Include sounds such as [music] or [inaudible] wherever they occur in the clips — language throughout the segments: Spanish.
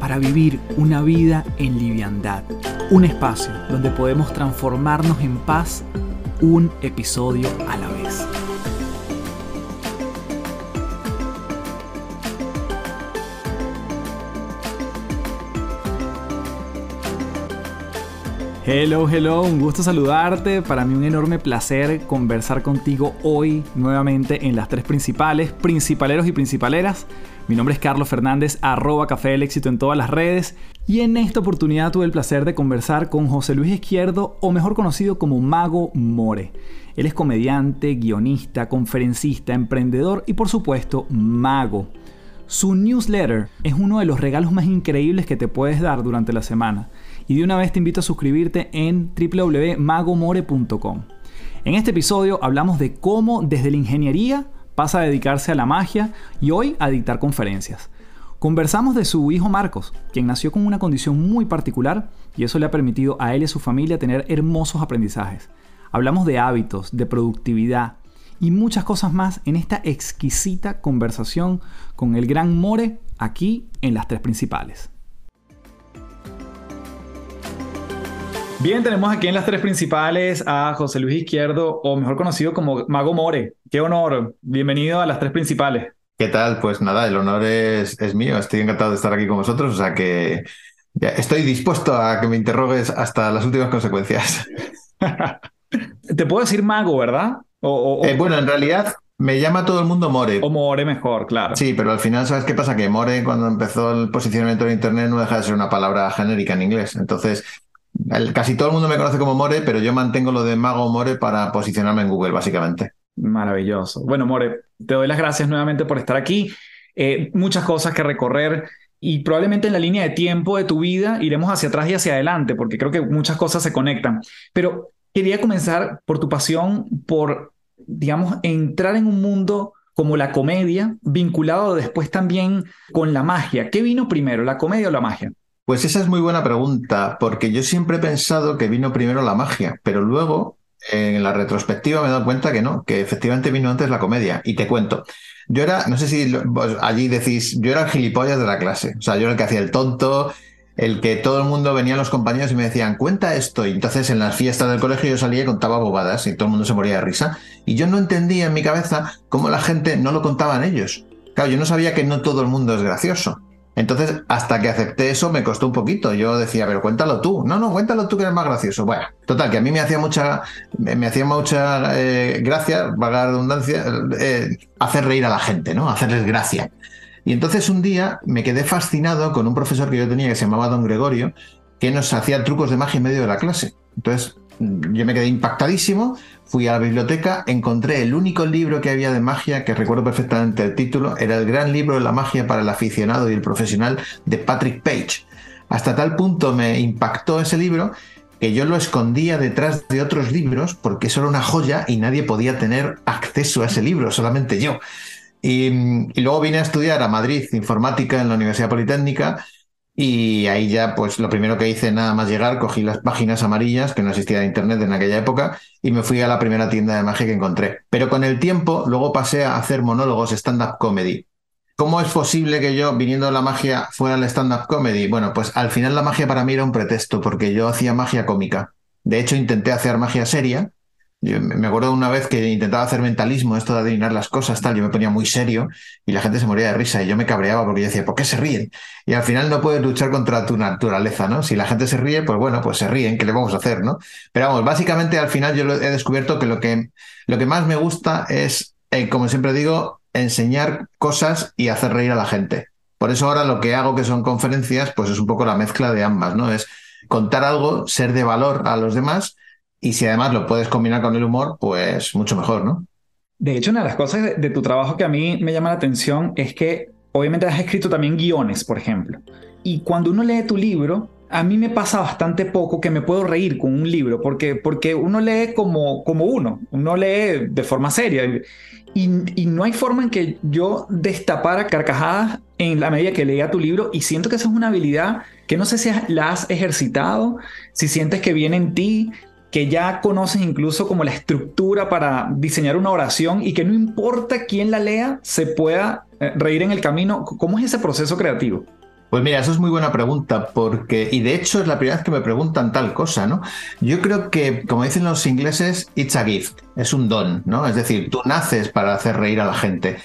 para vivir una vida en liviandad. Un espacio donde podemos transformarnos en paz un episodio a la vez. Hello, hello, un gusto saludarte. Para mí un enorme placer conversar contigo hoy nuevamente en las tres principales, principaleros y principaleras. Mi nombre es Carlos Fernández, arroba Café del Éxito en todas las redes. Y en esta oportunidad tuve el placer de conversar con José Luis Izquierdo, o mejor conocido como Mago More. Él es comediante, guionista, conferencista, emprendedor y por supuesto mago. Su newsletter es uno de los regalos más increíbles que te puedes dar durante la semana. Y de una vez te invito a suscribirte en www.magomore.com. En este episodio hablamos de cómo desde la ingeniería pasa a dedicarse a la magia y hoy a dictar conferencias. Conversamos de su hijo Marcos, quien nació con una condición muy particular y eso le ha permitido a él y a su familia tener hermosos aprendizajes. Hablamos de hábitos, de productividad y muchas cosas más en esta exquisita conversación con el gran More aquí en las tres principales. Bien, tenemos aquí en las tres principales a José Luis Izquierdo, o mejor conocido como Mago More. Qué honor. Bienvenido a las tres principales. ¿Qué tal? Pues nada, el honor es, es mío. Estoy encantado de estar aquí con vosotros. O sea que estoy dispuesto a que me interrogues hasta las últimas consecuencias. [laughs] Te puedo decir mago, ¿verdad? Eh, bueno, en realidad me llama todo el mundo More. O More mejor, claro. Sí, pero al final, ¿sabes qué pasa? Que More, cuando empezó el posicionamiento en Internet, no deja de ser una palabra genérica en inglés. Entonces, casi todo el mundo me conoce como More, pero yo mantengo lo de Mago More para posicionarme en Google, básicamente. Maravilloso. Bueno, More, te doy las gracias nuevamente por estar aquí. Eh, muchas cosas que recorrer y probablemente en la línea de tiempo de tu vida iremos hacia atrás y hacia adelante, porque creo que muchas cosas se conectan. Pero quería comenzar por tu pasión por, digamos, entrar en un mundo como la comedia, vinculado después también con la magia. ¿Qué vino primero, la comedia o la magia? Pues esa es muy buena pregunta, porque yo siempre he pensado que vino primero la magia, pero luego en la retrospectiva me he dado cuenta que no, que efectivamente vino antes la comedia. Y te cuento, yo era, no sé si allí decís, yo era el gilipollas de la clase, o sea, yo era el que hacía el tonto, el que todo el mundo venía los compañeros y me decían, cuenta esto. Y entonces en las fiestas del colegio yo salía y contaba bobadas y todo el mundo se moría de risa. Y yo no entendía en mi cabeza cómo la gente no lo contaban ellos. Claro, yo no sabía que no todo el mundo es gracioso. Entonces, hasta que acepté eso, me costó un poquito. Yo decía, pero cuéntalo tú. No, no, cuéntalo tú que eres más gracioso. Bueno, total, que a mí me hacía mucha, me, hacía mucha eh, gracia, vaga redundancia, eh, hacer reír a la gente, ¿no? Hacerles gracia. Y entonces un día me quedé fascinado con un profesor que yo tenía que se llamaba Don Gregorio, que nos hacía trucos de magia en medio de la clase. Entonces, yo me quedé impactadísimo, fui a la biblioteca, encontré el único libro que había de magia, que recuerdo perfectamente el título, era el gran libro de la magia para el aficionado y el profesional de Patrick Page. Hasta tal punto me impactó ese libro que yo lo escondía detrás de otros libros porque eso era una joya y nadie podía tener acceso a ese libro, solamente yo. Y, y luego vine a estudiar a Madrid informática en la Universidad Politécnica y ahí ya, pues lo primero que hice nada más llegar, cogí las páginas amarillas, que no existía internet en aquella época, y me fui a la primera tienda de magia que encontré. Pero con el tiempo, luego pasé a hacer monólogos stand-up comedy. ¿Cómo es posible que yo, viniendo de la magia, fuera al stand-up comedy? Bueno, pues al final la magia para mí era un pretexto, porque yo hacía magia cómica. De hecho, intenté hacer magia seria, me acuerdo una vez que intentaba hacer mentalismo, esto de adivinar las cosas, tal, yo me ponía muy serio y la gente se moría de risa y yo me cabreaba porque yo decía, ¿por qué se ríen? Y al final no puedes luchar contra tu naturaleza, ¿no? Si la gente se ríe, pues bueno, pues se ríen, ¿qué le vamos a hacer, no? Pero vamos, básicamente al final yo he descubierto que lo que, lo que más me gusta es, eh, como siempre digo, enseñar cosas y hacer reír a la gente. Por eso ahora lo que hago, que son conferencias, pues es un poco la mezcla de ambas, ¿no? Es contar algo, ser de valor a los demás y si además lo puedes combinar con el humor, pues mucho mejor, ¿no? De hecho, una de las cosas de, tu trabajo que a mí me llama la atención es que obviamente has escrito también guiones, por ejemplo. Y cuando uno lee tu libro, a mí me pasa bastante poco que me puedo reír con un libro, porque, porque uno lee como, como uno, uno lee de forma seria. Y, y, no hay forma en que yo destapara carcajadas en la medida que leía tu libro y siento que esa es una habilidad que no sé si la has ejercitado, si sientes que viene en ti, que ya conoces incluso como la estructura para diseñar una oración y que no importa quién la lea, se pueda eh, reír en el camino. ¿Cómo es ese proceso creativo? Pues mira, eso es muy buena pregunta, porque, y de hecho es la primera vez que me preguntan tal cosa, ¿no? Yo creo que, como dicen los ingleses, it's a gift, es un don, ¿no? Es decir, tú naces para hacer reír a la gente,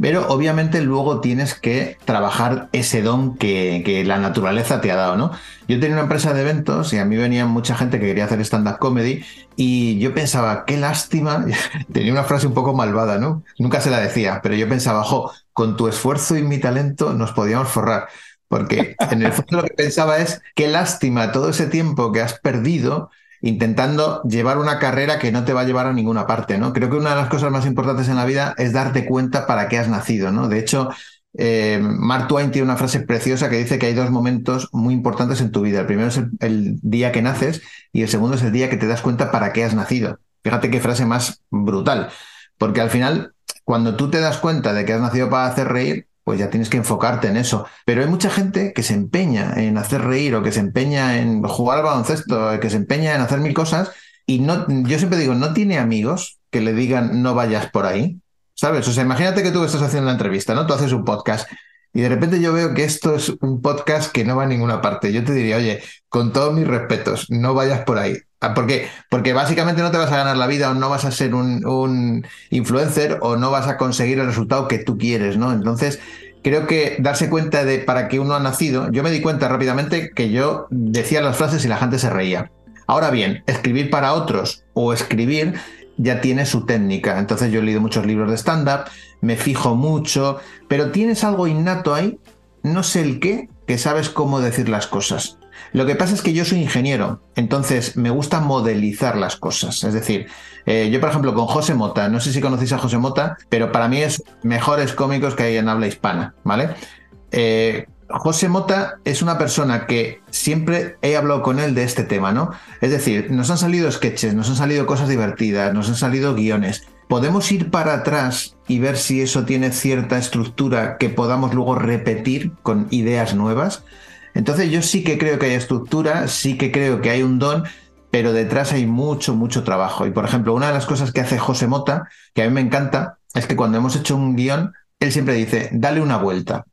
pero obviamente luego tienes que trabajar ese don que, la naturaleza te ha dado, ¿no? Yo tenía una empresa de eventos y a mí venía mucha gente que quería hacer stand-up comedy y yo pensaba, qué lástima, [laughs] tenía una frase un poco malvada, ¿no? Nunca se la decía, pero yo pensaba, jo, con tu esfuerzo y mi talento nos podíamos forrar. Porque en el fondo lo que pensaba es, qué lástima todo ese tiempo que has perdido intentando llevar una carrera que no te va a llevar a ninguna parte, ¿no? Creo que una de las cosas más importantes en la vida es darte cuenta para qué has nacido, ¿no? De hecho, eh, Mark Twain tiene una frase preciosa que dice que hay dos momentos muy importantes en tu vida. El primero es el, día que naces y el segundo es el día que te das cuenta para qué has nacido. Fíjate qué frase más brutal, porque al final, cuando tú te das cuenta de que has nacido para hacer reír, pues ya tienes que enfocarte en eso. Pero hay mucha gente que se empeña en hacer reír o que se empeña en jugar al baloncesto, que se empeña en hacer mil cosas y no, yo siempre digo, no tiene amigos que le digan no vayas por ahí, ¿sabes? O sea, imagínate que tú estás haciendo la entrevista, ¿no? Tú haces un podcast y de repente yo veo que esto es un podcast que no va a ninguna parte. Yo te diría, oye, con todos mis respetos, no vayas por ahí. Ah, ¿Por qué? Porque básicamente no te vas a ganar la vida o no vas a ser un, influencer o no vas a conseguir el resultado que tú quieres, ¿no? Entonces, creo que darse cuenta de para qué uno ha nacido, yo me di cuenta rápidamente que yo decía las frases y la gente se reía. Ahora bien, escribir para otros o escribir ya tiene su técnica. Entonces yo he leído muchos libros de stand-up, me fijo mucho, pero tienes algo innato ahí, no sé el qué, que sabes cómo decir las cosas. Lo que pasa es que yo soy ingeniero, entonces me gusta modelizar las cosas. Es decir, eh, yo por ejemplo con José Mota, no sé si conocéis a José Mota, pero para mí es mejores cómicos que hay en habla hispana, ¿vale? Eh, José Mota es una persona que siempre he hablado con él de este tema, ¿no? Es decir, nos han salido sketches, nos han salido cosas divertidas, nos han salido guiones. ¿Podemos ir para atrás y ver si eso tiene cierta estructura que podamos luego repetir con ideas nuevas? Entonces yo sí que creo que hay estructura, sí que creo que hay un don, pero detrás hay mucho, mucho trabajo. Y por ejemplo, una de las cosas que hace José Mota, que a mí me encanta, es que cuando hemos hecho un guion, él siempre dice, dale una vuelta.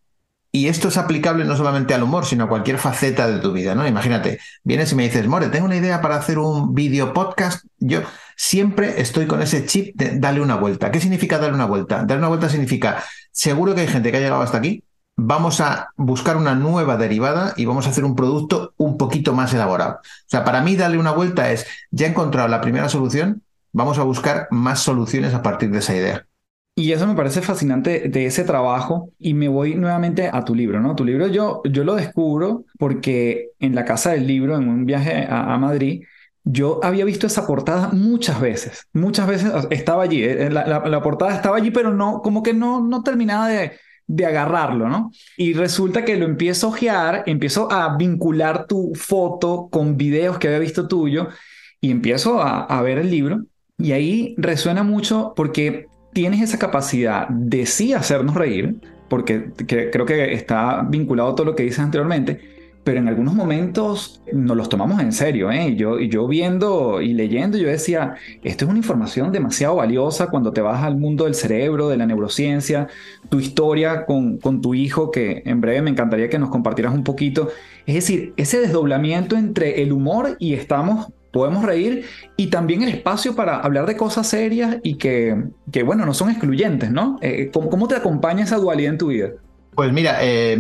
Y esto es aplicable no solamente al humor, sino a cualquier faceta de tu vida, ¿no? Imagínate, vienes y me dices, More, tengo una idea para hacer un video podcast. Yo siempre estoy con ese chip de darle una vuelta. ¿Qué significa darle una vuelta? Darle una vuelta significa, seguro que hay gente que ha llegado hasta aquí, vamos a buscar una nueva derivada y vamos a hacer un producto un poquito más elaborado. O sea, para mí darle una vuelta es, ya he encontrado la primera solución, vamos a buscar más soluciones a partir de esa idea. Y eso me parece fascinante de ese trabajo y me voy nuevamente a tu libro, ¿no? Tu libro yo, yo lo descubro porque en la casa del libro, en un viaje a, Madrid, yo había visto esa portada muchas veces, muchas veces estaba allí, eh, la, la portada estaba allí, pero no, como que no, no terminaba de, de agarrarlo, ¿no? Y resulta que lo empiezo a ojear, empiezo a vincular tu foto con videos que había visto tuyo y empiezo a, ver el libro y ahí resuena mucho porque tienes esa capacidad de sí hacernos reír, porque creo que está vinculado a todo lo que dices anteriormente, pero en algunos momentos nos los tomamos en serio. ¿eh? Yo, viendo y leyendo, yo decía, esto es una información demasiado valiosa cuando te vas al mundo del cerebro, de la neurociencia, tu historia con, con tu hijo, que en breve me encantaría que nos compartieras un poquito. Es decir, ese desdoblamiento entre el humor y estamos podemos reír y también el espacio para hablar de cosas serias y que, que bueno, no son excluyentes, ¿no? Eh, ¿cómo, ¿cómo, te acompaña esa dualidad en tu vida? Pues mira, eh,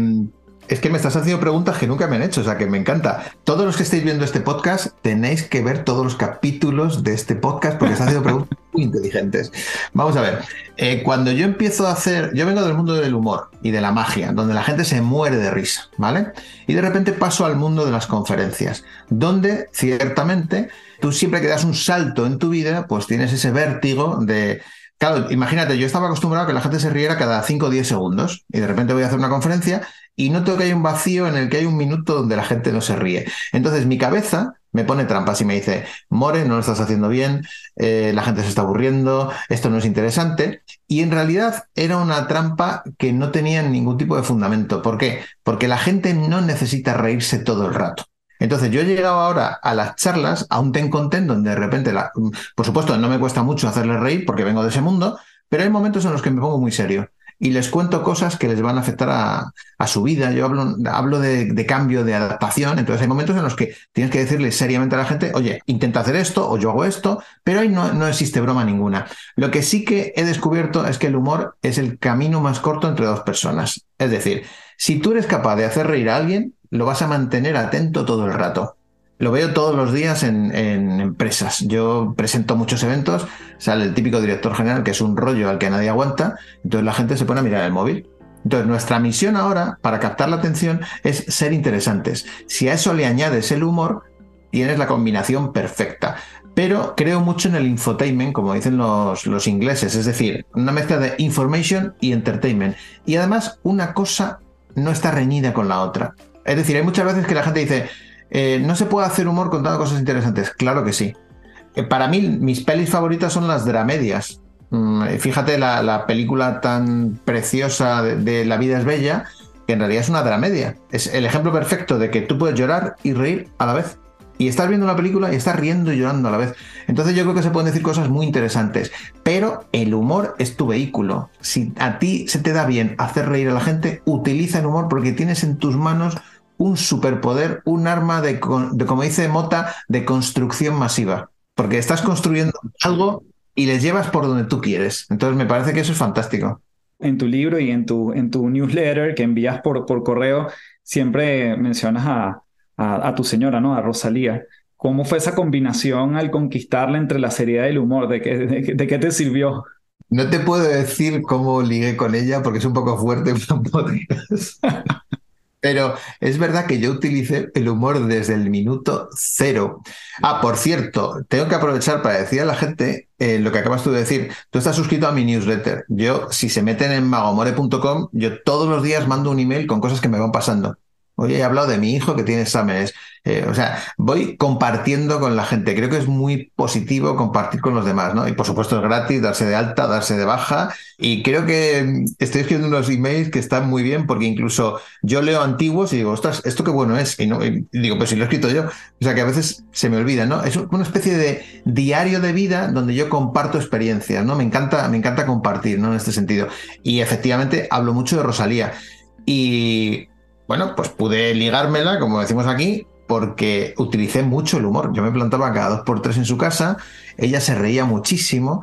es que me estás haciendo preguntas que nunca me han hecho, o sea que me encanta. Todos los que estáis viendo este podcast tenéis que ver todos los capítulos de este podcast porque estás haciendo preguntas [laughs] muy inteligentes. Vamos a ver, eh, cuando yo empiezo a hacer, yo vengo del mundo del humor y de la magia, donde la gente se muere de risa, ¿vale? Y de repente paso al mundo de las conferencias, donde ciertamente tú siempre que das un salto en tu vida, pues tienes ese vértigo de Claro, imagínate, yo estaba acostumbrado a que la gente se riera cada 5 o 10 segundos y de repente voy a hacer una conferencia y noto que hay un vacío en el que hay un minuto donde la gente no se ríe. Entonces mi cabeza me pone trampas y me dice, More, no lo estás haciendo bien, eh, la gente se está aburriendo, esto no es interesante. Y en realidad era una trampa que no tenía ningún tipo de fundamento. ¿Por qué? Porque la gente no necesita reírse todo el rato. Entonces yo he llegado ahora a las charlas, a un ten content donde de repente, la, por supuesto, no me cuesta mucho hacerles reír porque vengo de ese mundo, pero hay momentos en los que me pongo muy serio y les cuento cosas que les van a afectar a, su vida. Yo hablo, de, cambio, de adaptación. Entonces hay momentos en los que tienes que decirle seriamente a la gente, oye, intenta hacer esto o yo hago esto, pero ahí no, no existe broma ninguna. Lo que sí que he descubierto es que el humor es el camino más corto entre dos personas. Es decir, si tú eres capaz de hacer reír a alguien, lo vas a mantener atento todo el rato. Lo veo todos los días en, empresas. Yo presento muchos eventos, sale el típico director general que es un rollo al que nadie aguanta, entonces la gente se pone a mirar el móvil. Entonces, nuestra misión ahora, para captar la atención, es ser interesantes. Si a eso le añades el humor, tienes la combinación perfecta. Pero creo mucho en el infotainment, como dicen los, los ingleses, es decir, una mezcla de information y entertainment. Y además, una cosa no está reñida con la otra. Es decir, hay muchas veces que la gente dice, eh, ¿No se puede hacer humor contando cosas interesantes? Claro que sí. Eh, para mí, mis pelis favoritas son las dramedias. Mm, fíjate la, película tan preciosa de, La vida es bella, que en realidad es una dramedia. Es el ejemplo perfecto de que tú puedes llorar y reír a la vez. Y estás viendo una película y estás riendo y llorando a la vez. Entonces yo creo que se pueden decir cosas muy interesantes. Pero el humor es tu vehículo. Si a ti se te da bien hacer reír a la gente, utiliza el humor porque tienes en tus manos un superpoder, un arma de, como dice Mota, de construcción masiva. Porque estás construyendo algo y les llevas por donde tú quieres. Entonces me parece que eso es fantástico. En tu libro y en tu, en tu newsletter que envías por, por correo, siempre mencionas a, a, tu señora, ¿no? A Rosalía. ¿Cómo fue esa combinación al conquistarla entre la seriedad y el humor? ¿De qué, de, qué te sirvió? No te puedo decir cómo ligué con ella porque es un poco fuerte. [laughs] Pero es verdad que yo utilicé el humor desde el minuto cero. Ah, por cierto, tengo que aprovechar para decir a la gente eh, lo que acabas tú de decir. Tú estás suscrito a mi newsletter. Yo, si se meten en magomore.com, yo todos los días mando un email con cosas que me van pasando. Oye, he hablado de mi hijo que tiene exámenes. Eh, o sea, voy compartiendo con la gente. Creo que es muy positivo compartir con los demás, ¿no? Y por supuesto es gratis darse de alta, darse de baja. Y creo que mm, estoy escribiendo unos emails que están muy bien porque incluso yo leo antiguos y digo, ostras, esto qué bueno es. Y, no, digo, pues si lo he escrito yo. O sea, que a veces se me olvida, ¿no? Es una especie de diario de vida donde yo comparto experiencias, ¿no? Me encanta, me encanta compartir, ¿no? En este sentido. Y efectivamente hablo mucho de Rosalía. Y bueno, pues pude ligármela, como decimos aquí, porque utilicé mucho el humor. Yo me plantaba cada dos por tres en su casa, ella se reía muchísimo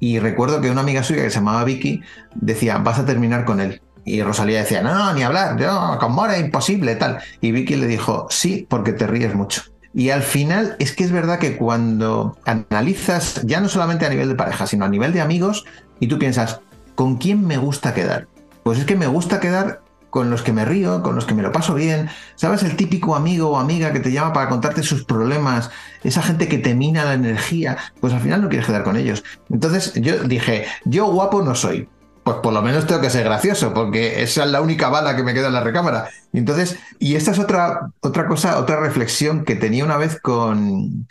y recuerdo que una amiga suya que se llamaba Vicky decía, vas a terminar con él. Y Rosalía decía, no, ni hablar, no, con Mora imposible, tal. Y Vicky le dijo, sí, porque te ríes mucho. Y al final es que es verdad que cuando analizas, ya no solamente a nivel de pareja, sino a nivel de amigos, y tú piensas, ¿con quién me gusta quedar? Pues es que me gusta quedar con los que me río, con los que me lo paso bien. ¿Sabes? El típico amigo o amiga que te llama para contarte sus problemas, esa gente que te mina la energía, pues al final no quieres quedar con ellos. Entonces yo dije, yo guapo no soy. Pues por lo menos tengo que ser gracioso, porque esa es la única bala que me queda en la recámara. Y entonces, y esta es otra, otra cosa, otra reflexión que tenía una vez con,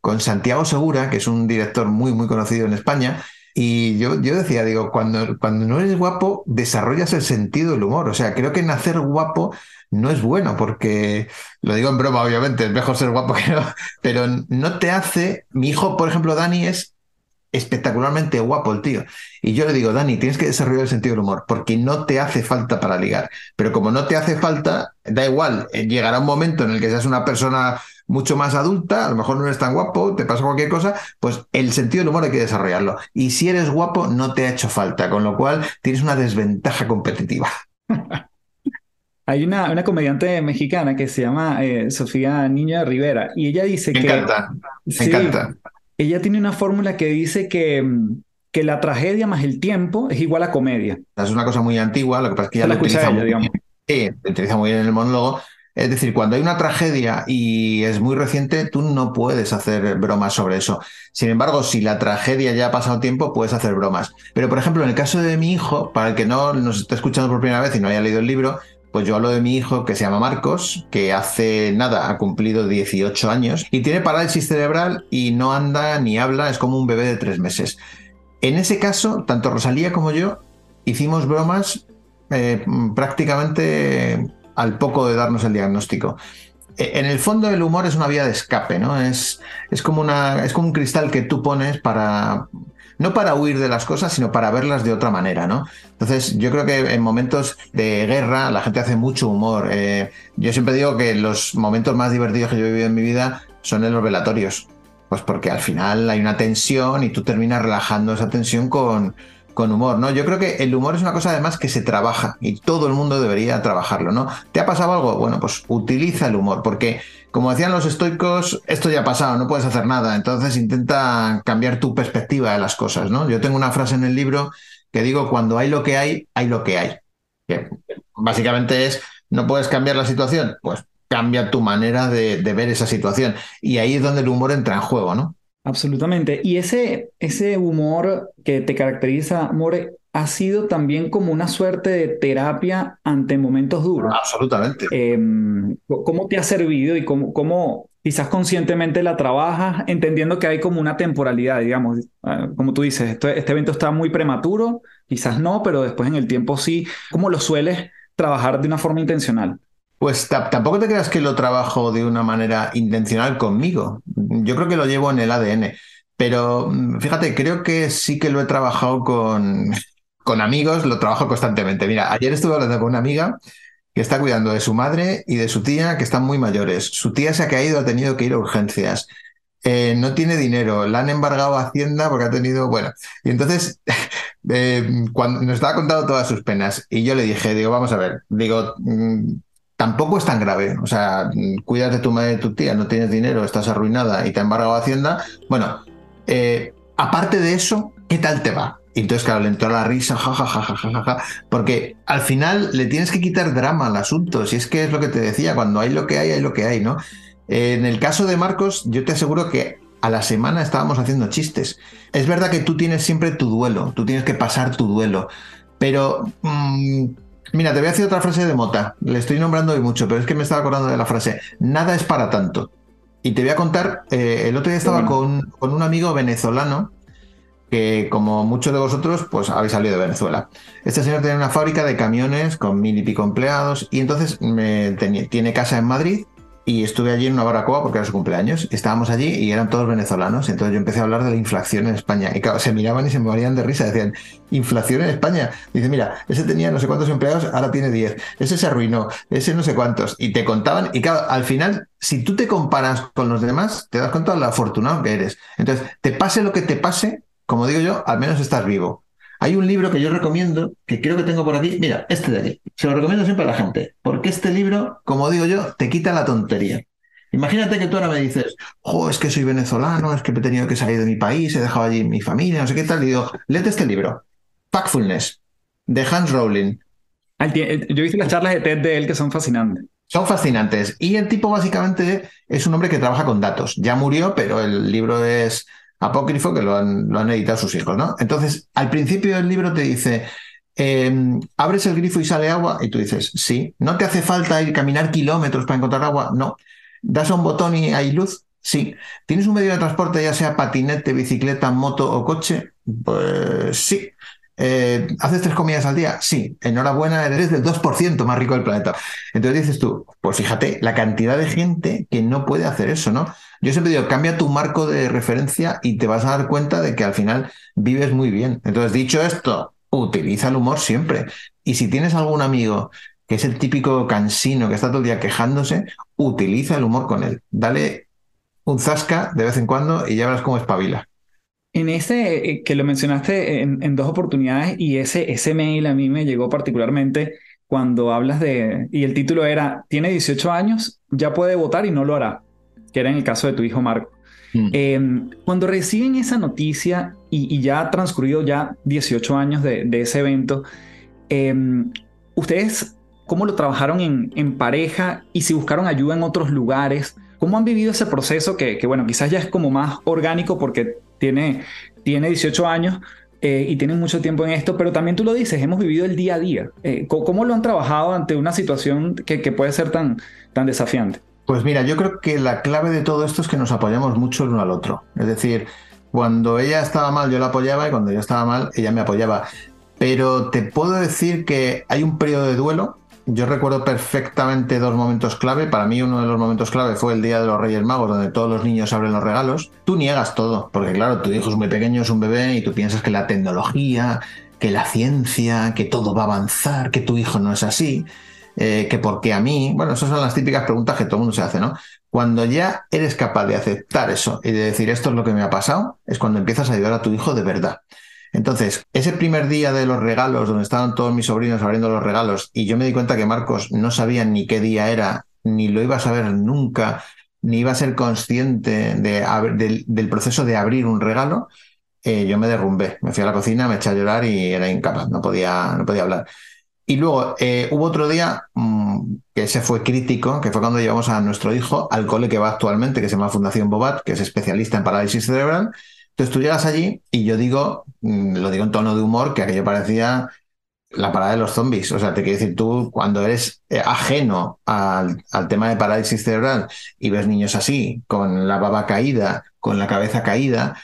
con Santiago Segura, que es un director muy, muy conocido en España, y yo, yo decía, digo, cuando, cuando no eres guapo, desarrollas el sentido del humor. O sea, creo que nacer guapo no es bueno, porque lo digo en broma, obviamente, es mejor ser guapo que no, pero no te hace. Mi hijo, por ejemplo, Dani, es espectacularmente guapo el tío. Y yo le digo, Dani, tienes que desarrollar el sentido del humor, porque no te hace falta para ligar. Pero como no te hace falta, da igual, eh, llegará un momento en el que seas una persona mucho más adulta, a lo mejor no eres tan guapo, te pasa cualquier cosa, pues el sentido del humor hay que desarrollarlo. Y si eres guapo, no te ha hecho falta, con lo cual tienes una desventaja competitiva. [laughs] Hay una, una, comediante mexicana que se llama eh, Sofía Niña Rivera y ella dice que... Me encanta, me encanta. Ella tiene una fórmula que dice que, que la tragedia más el tiempo es igual a comedia. Es una cosa muy antigua, lo que pasa es que ya la escucha ella, digamos. Sí, utiliza muy bien el monólogo, Es decir, cuando hay una tragedia y es muy reciente, tú no puedes hacer bromas sobre eso. Sin embargo, si la tragedia ya ha pasado tiempo, puedes hacer bromas. Pero, por ejemplo, en el caso de mi hijo, para el que no nos esté escuchando por primera vez y no haya leído el libro, pues yo hablo de mi hijo que se llama Marcos, que hace nada ha cumplido 18 años y tiene parálisis cerebral y no anda ni habla, es como un bebé de tres meses. En ese caso, tanto Rosalía como yo hicimos bromas eh, prácticamente al poco de darnos el diagnóstico. E, en el fondo el humor es una vía de escape, ¿no? Es, es, como una, es como un cristal que tú pones para, no para huir de las cosas, sino para verlas de otra manera, ¿no? Entonces, yo creo que en momentos de guerra la gente hace mucho humor. Eh, yo siempre digo que los momentos más divertidos que yo he vivido en mi vida son en los velatorios. Pues porque al final hay una tensión y tú terminas relajando esa tensión con, con humor, ¿no? Yo creo que el humor es una cosa además que se trabaja y todo el mundo debería trabajarlo, ¿no? ¿Te ha pasado algo? Bueno, pues utiliza el humor, porque como decían los estoicos, esto ya ha pasado, no puedes hacer nada, entonces intenta cambiar tu perspectiva de las cosas, ¿no? Yo tengo una frase en el libro que digo, cuando hay lo que hay, hay lo que hay. Que básicamente es, ¿no puedes cambiar la situación? Pues cambia tu manera de, de ver esa situación. Y ahí es donde el humor entra en juego, ¿no? Absolutamente. Y ese, ese humor que te caracteriza, More, ha sido también como una suerte de terapia ante momentos duros. Absolutamente. Em, ¿Cómo te ha servido y cómo, cómo quizás conscientemente la trabajas, entendiendo que hay como una temporalidad, digamos, ah, como tú dices, este, este evento está muy prematuro, quizás no, pero después en el tiempo sí. ¿Cómo lo sueles trabajar de una forma intencional? Pues tampoco te creas que lo trabajo de una manera intencional conmigo. Yo creo que lo llevo en el ADN. Pero mm, fíjate, creo que sí que lo he trabajado con, con amigos, lo trabajo constantemente. Mira, ayer estuve hablando con una amiga que está cuidando de su madre y de su tía, que están muy mayores. Su tía se ha caído, ha tenido que ir a urgencias. Eh, no tiene dinero, la han embargado a Hacienda porque ha tenido, bueno, y entonces [laughs] eh, cuando nos estaba contando todas sus penas y yo le dije, digo, vamos a ver, digo, mm, tampoco es tan grave. O sea, cuidas de tu madre y tu tía, no tienes dinero, estás arruinada y te ha embargado Hacienda. Bueno, eh, aparte de eso, ¿qué tal te va? Y entonces, claro, le entró la risa, jajajaja, porque al final le tienes que quitar drama al asunto. Si es que es lo que te decía, cuando hay lo que hay, hay lo que hay, ¿no? en el caso de Marcos, yo te aseguro que a la semana estábamos haciendo chistes. Es verdad que tú tienes siempre tu duelo, tú tienes que pasar tu duelo, pero mm, Mira, te voy a decir otra frase de Mota. Le estoy nombrando hoy mucho, pero es que me estaba acordando de la frase. Nada es para tanto. Y te voy a contar, eh, el otro día estaba con, con, un amigo venezolano que, como muchos de vosotros, pues habéis salido de Venezuela. Este señor tiene una fábrica de camiones con mil y pico empleados y entonces me, tiene casa en Madrid y estuve allí en una barbacoa porque era su cumpleaños. Estábamos allí y eran todos venezolanos. Entonces yo empecé a hablar de la inflación en España. Y claro, se miraban y se morían de risa. Decían, inflación en España. Dice, mira, ese tenía no sé cuántos empleados, ahora tiene 10. Ese se arruinó, ese no sé cuántos. Y te contaban. Y claro, al final, si tú te comparas con los demás, te das cuenta de lo afortunado que eres. Entonces, te pase lo que te pase, como digo yo, al menos estás vivo. Hay un libro que yo recomiendo, que creo que tengo por aquí. Mira, este de aquí. Se lo recomiendo siempre a la gente, porque este libro, como digo yo, te quita la tontería. Imagínate que tú ahora me dices, oh, es que soy venezolano, es que he tenido que salir de mi país, he dejado allí mi familia, no sé qué tal. Y digo, léete este libro, Factfulness, de Hans Rowling. Yo hice las charlas de TED de él que son fascinantes. Son fascinantes. Y el tipo básicamente es un hombre que trabaja con datos. Ya murió, pero el libro es apócrifo que lo han, lo han editado sus hijos, ¿no? Entonces, al principio del libro te dice, em, abres el grifo y sale agua, y tú dices, sí. ¿No te hace falta ir caminar kilómetros para encontrar agua? No. ¿Das a un botón y hay luz? Sí. ¿Tienes un medio de transporte, ya sea patinete, bicicleta, moto o coche? Pues sí. Eh, ¿Haces tres comidas al día? Sí. Enhorabuena, eres del 2% más rico del planeta. Entonces dices tú, pues fíjate, la cantidad de gente que no puede hacer eso, ¿no? Yo siempre digo, cambia tu marco de referencia y te vas a dar cuenta de que al final vives muy bien. Entonces, dicho esto, utiliza el humor siempre. Y si tienes algún amigo que es el típico cansino que está todo el día quejándose, utiliza el humor con él. Dale un zasca de vez en cuando y ya verás cómo espabila. En ese eh, que lo mencionaste en, dos oportunidades y ese, ese mail a mí me llegó particularmente cuando hablas de, y el título era, tiene 18 años, ya puede votar y no lo hará que era en el caso de tu hijo Marco. Mm. Em, cuando reciben esa noticia y, ya ha transcurrido ya 18 años de, ese evento, em, ¿ustedes cómo lo trabajaron en, en pareja y si buscaron ayuda en otros lugares. ¿Cómo han vivido ese proceso que, que bueno, quizás ya es como más orgánico porque tiene, tiene 18 años, eh, y tienen mucho tiempo en esto, pero también tú lo dices, hemos vivido el día a día. Eh, ¿Cómo lo han trabajado ante una situación que, que, puede ser tan, tan desafiante? Pues mira, yo creo que la clave de todo esto es que nos apoyamos mucho el uno al otro. Es decir, cuando ella estaba mal yo la apoyaba y cuando yo estaba mal ella me apoyaba. Pero te puedo decir que hay un periodo de duelo yo recuerdo perfectamente dos momentos clave. Para mí uno de los momentos clave fue el Día de los Reyes Magos, donde todos los niños abren los regalos. Tú niegas todo, porque claro, tu hijo es muy pequeño, es un bebé, y tú piensas que la tecnología, que la ciencia, que todo va a avanzar, que tu hijo no es así, eh, que porque a mí, bueno, esas son las típicas preguntas que todo el mundo se hace, ¿no? Cuando ya eres capaz de aceptar eso y de decir esto es lo que me ha pasado, es cuando empiezas a ayudar a tu hijo de verdad. Entonces, ese primer día de los regalos, donde estaban todos mis sobrinos abriendo los regalos, y yo me di cuenta que Marcos no sabía ni qué día era, ni lo iba a saber nunca, ni iba a ser consciente de, del, proceso de abrir un regalo, eh, yo me derrumbé. Me fui a la cocina, me eché a llorar y era incapaz, no podía, no podía hablar. Y luego eh, hubo otro día mm, que ese fue crítico, que fue cuando llevamos a nuestro hijo al cole que va actualmente, que se llama Fundación Bobat, que es especialista en parálisis cerebral, entonces tú llegas allí y yo digo, mm, lo digo en tono de humor, que aquello parecía la parada de los zombies. O sea, te quiero decir, tú cuando eres eh, ajeno al, tema de parálisis cerebral y ves niños así, con la baba caída, con la cabeza caída,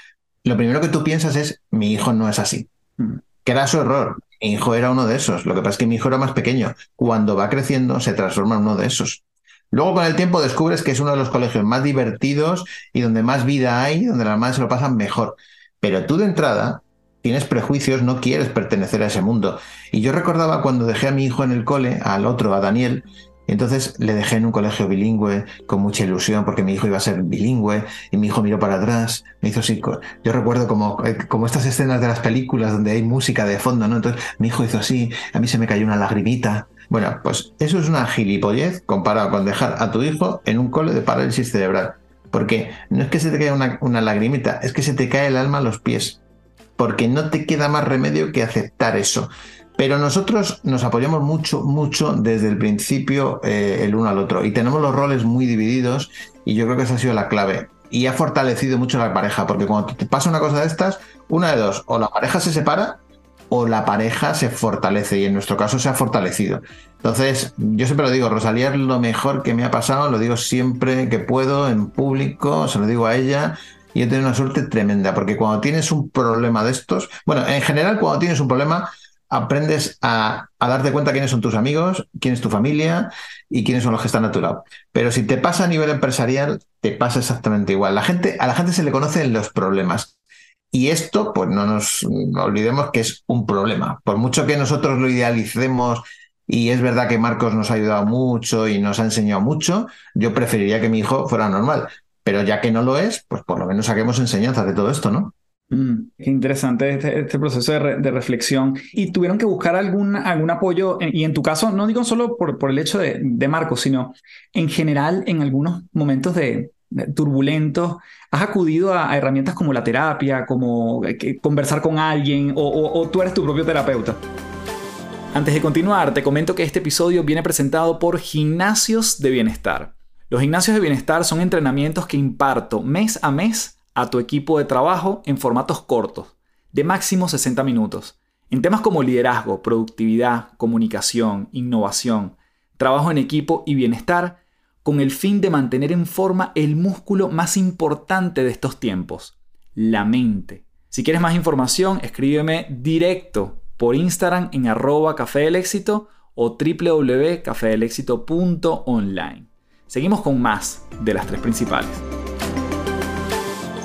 lo primero que tú piensas es, mi hijo no es así. Mm. Que era su error. Mi hijo era uno de esos. Lo que pasa es que mi hijo era más pequeño. Cuando va creciendo, se transforma en uno de esos. Luego con el tiempo descubres que es uno de los colegios más divertidos y donde más vida hay, donde las madres se lo pasan mejor. Pero tú de entrada tienes prejuicios, no quieres pertenecer a ese mundo. Y yo recordaba cuando dejé a mi hijo en el cole, al otro, a Daniel, entonces le dejé en un colegio bilingüe con mucha ilusión porque mi hijo iba a ser bilingüe y mi hijo miró para atrás, me hizo así. Yo recuerdo como, eh, como estas escenas de las películas donde hay música de fondo, ¿no? Entonces mi hijo hizo así, a mí se me cayó una lagrimita bueno, pues eso es una gilipollez comparado con dejar a tu hijo en un cole de parálisis cerebral. Porque no es que se te caiga una, lagrimita, es que se te cae el alma a los pies. Porque no te queda más remedio que aceptar eso. Pero nosotros nos apoyamos mucho, mucho desde el principio eh, el uno al otro. Y tenemos los roles muy divididos y yo creo que esa ha sido la clave. Y ha fortalecido mucho la pareja, porque cuando te pasa una cosa de estas, una de dos, o la pareja se separa o la pareja se fortalece y en nuestro caso se ha fortalecido. Entonces, yo siempre lo digo, Rosalía es lo mejor que me ha pasado, lo digo siempre que puedo en público, se lo digo a ella y he tenido una suerte tremenda, porque cuando tienes un problema de estos, bueno, en general cuando tienes un problema aprendes a, darte cuenta quiénes son tus amigos, quién es tu familia y quiénes son los que están a tu lado. Pero si te pasa a nivel empresarial, te pasa exactamente igual. La gente, a la gente se le conocen los problemas. Y esto, pues no nos olvidemos que es un problema. Por mucho que nosotros lo idealicemos, y es verdad que Marcos nos ha ayudado mucho y nos ha enseñado mucho, yo preferiría que mi hijo fuera normal. Pero ya que no lo es, pues por lo menos saquemos enseñanzas de todo esto, ¿no? Mm, qué interesante este, este proceso de, reflexión. ¿Y tuvieron que buscar algún, algún apoyo? Y en tu caso, no digo solo por, por el hecho de, de Marcos, sino en general en algunos momentos de, turbulentos, ¿has acudido a, herramientas como la terapia, como eh, conversar con alguien o, tú eres tu propio terapeuta? Antes de continuar, te comento que este episodio viene presentado por Gimnasios de Bienestar. Los gimnasios de bienestar son entrenamientos que imparto mes a mes a tu equipo de trabajo en formatos cortos, de máximo 60 minutos, en temas como liderazgo, productividad, comunicación, innovación, trabajo en equipo y bienestar con el fin de mantener en forma el músculo más importante de estos tiempos, la mente. Si quieres más información, escríbeme directo por Instagram en arroba café del éxito o www.cafedelexito.online. Seguimos con más de las tres principales.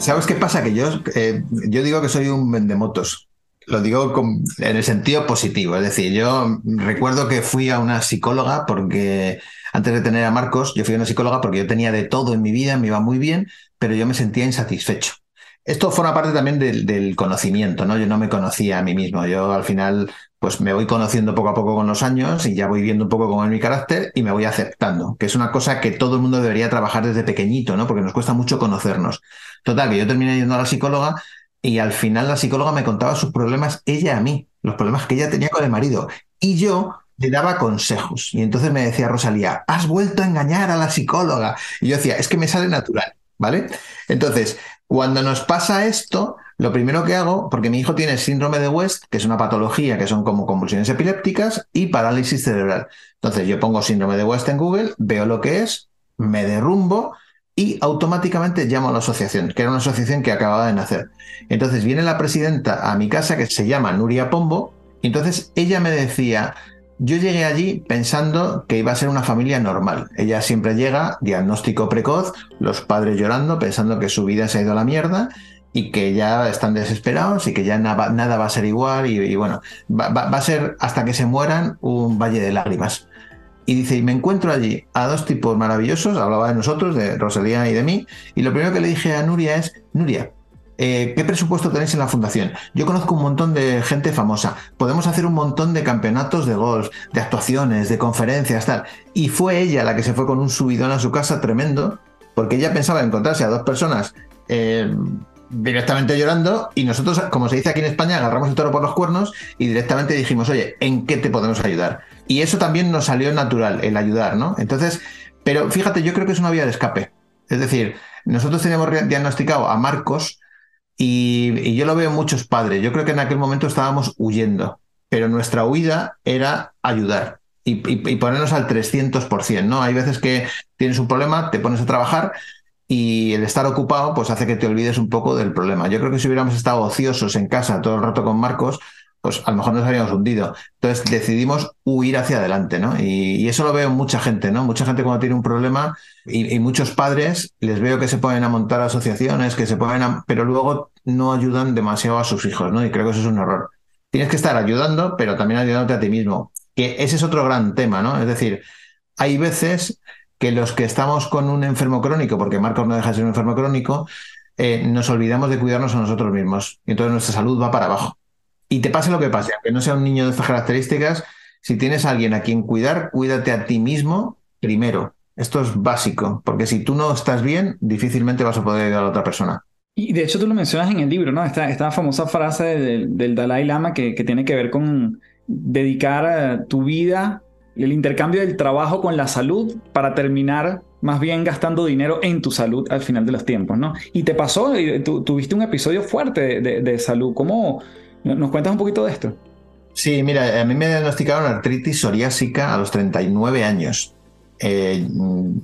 ¿Sabes qué pasa? Que yo, eh, yo digo que soy un vendemotos. Lo digo en el sentido positivo. Es decir, yo recuerdo que fui a una psicóloga porque antes de tener a Marcos, yo fui a una psicóloga porque yo tenía de todo en mi vida, me iba muy bien, pero yo me sentía insatisfecho. Esto forma parte también del, conocimiento, ¿no? Yo no me conocía a mí mismo. Yo al final, pues me voy conociendo poco a poco con los años y ya voy viendo un poco cómo es mi carácter y me voy aceptando, que es una cosa que todo el mundo debería trabajar desde pequeñito, ¿no? Porque nos cuesta mucho conocernos. Total, que yo terminé yendo a la psicóloga y al final la psicóloga me contaba sus problemas ella a mí, los problemas que ella tenía con el marido. Y yo le daba consejos. Y entonces me decía Rosalía, has vuelto a engañar a la psicóloga. Y yo decía, es que me sale natural, ¿vale? Entonces, cuando nos pasa esto, lo primero que hago, porque mi hijo tiene síndrome de West, que es una patología que son como convulsiones epilépticas y parálisis cerebral. Entonces yo pongo síndrome de West en Google, veo lo que es, me derrumbo y automáticamente llamo a la asociación, que era una asociación que acababa de nacer. Entonces viene la presidenta a mi casa, que se llama Nuria Pombo, y entonces ella me decía, yo llegué allí pensando que iba a ser una familia normal. Ella siempre llega, diagnóstico precoz, los padres llorando, pensando que su vida se ha ido a la mierda y que ya están desesperados y que ya nada, va a ser igual y, bueno, va, a ser hasta que se mueran un valle de lágrimas. Y dice, y me encuentro allí a dos tipos maravillosos, hablaba de nosotros, de Rosalía y de mí, y lo primero que le dije a Nuria es, Nuria, eh, ¿qué presupuesto tenéis en la fundación? Yo conozco un montón de gente famosa, podemos hacer un montón de campeonatos de golf, de actuaciones, de conferencias, tal. Y fue ella la que se fue con un subidón a su casa tremendo, porque ella pensaba encontrarse a dos personas eh, directamente llorando y nosotros, como se dice aquí en España, agarramos el toro por los cuernos y directamente dijimos, oye, ¿en qué te podemos ayudar? Y eso también nos salió natural, el ayudar, ¿no? Entonces, pero fíjate, yo creo que es una vía de escape. Es decir, nosotros teníamos diagnosticado a Marcos y, yo lo veo muchos padres. Yo creo que en aquel momento estábamos huyendo, pero nuestra huida era ayudar. Y, y ponernos al 300%, ¿no? Hay veces que tienes un problema, te pones a trabajar y el estar ocupado pues hace que te olvides un poco del problema. Yo creo que si hubiéramos estado ociosos en casa todo el rato con Marcos, pues a lo mejor nos habríamos hundido. Entonces decidimos huir hacia adelante, ¿no? Y, eso lo veo en mucha gente, ¿no? Mucha gente cuando tiene un problema y, muchos padres les veo que se ponen a montar asociaciones, que se ponen a... pero luego no ayudan demasiado a sus hijos, ¿no? Y creo que eso es un error. Tienes que estar ayudando, pero también ayudándote a ti mismo. Que ese es otro gran tema, ¿no? Es decir, hay veces que los que estamos con un enfermo crónico, porque Marcos no deja de ser un enfermo crónico, eh, nos olvidamos de cuidarnos a nosotros mismos. Y entonces nuestra salud va para abajo. Y te pase lo que pase, aunque no sea un niño de estas características, si tienes a alguien a quien cuidar, cuídate a ti mismo primero. Esto es básico, porque si tú no estás bien, difícilmente vas a poder ayudar a otra persona. Y de hecho tú lo mencionas en el libro, ¿no? Esta, esta famosa frase del, Dalai Lama que, tiene que ver con dedicar eh, tu vida el intercambio del trabajo con la salud para terminar más bien gastando dinero en tu salud al final de los tiempos, ¿no? Y te pasó, tuviste un episodio fuerte de, salud. ¿Cómo nos cuentas un poquito de esto? Sí, mira, a mí me diagnosticaron artritis psoriásica a los 39 años. Eh,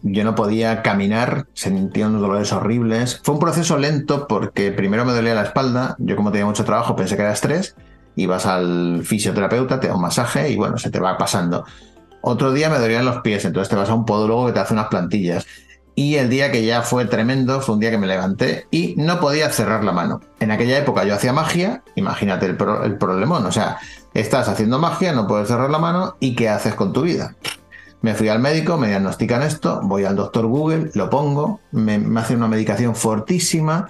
yo no podía caminar, sentía unos dolores horribles. Fue un proceso lento porque primero me dolía la espalda, yo como tenía mucho trabajo pensé que era estrés, y vas al fisioterapeuta, te da un masaje y bueno, se te va pasando. Otro día me dolían los pies, entonces te vas a un podólogo que te hace unas plantillas. Y el día que ya fue tremendo fue un día que me levanté y no podía cerrar la mano. En aquella época yo hacía magia, imagínate el, el problemón, o sea, estás haciendo magia, no puedes cerrar la mano y ¿qué haces con tu vida? Me fui al médico, me diagnostican esto, voy al doctor Google, lo pongo, me, hacen una medicación fortísima.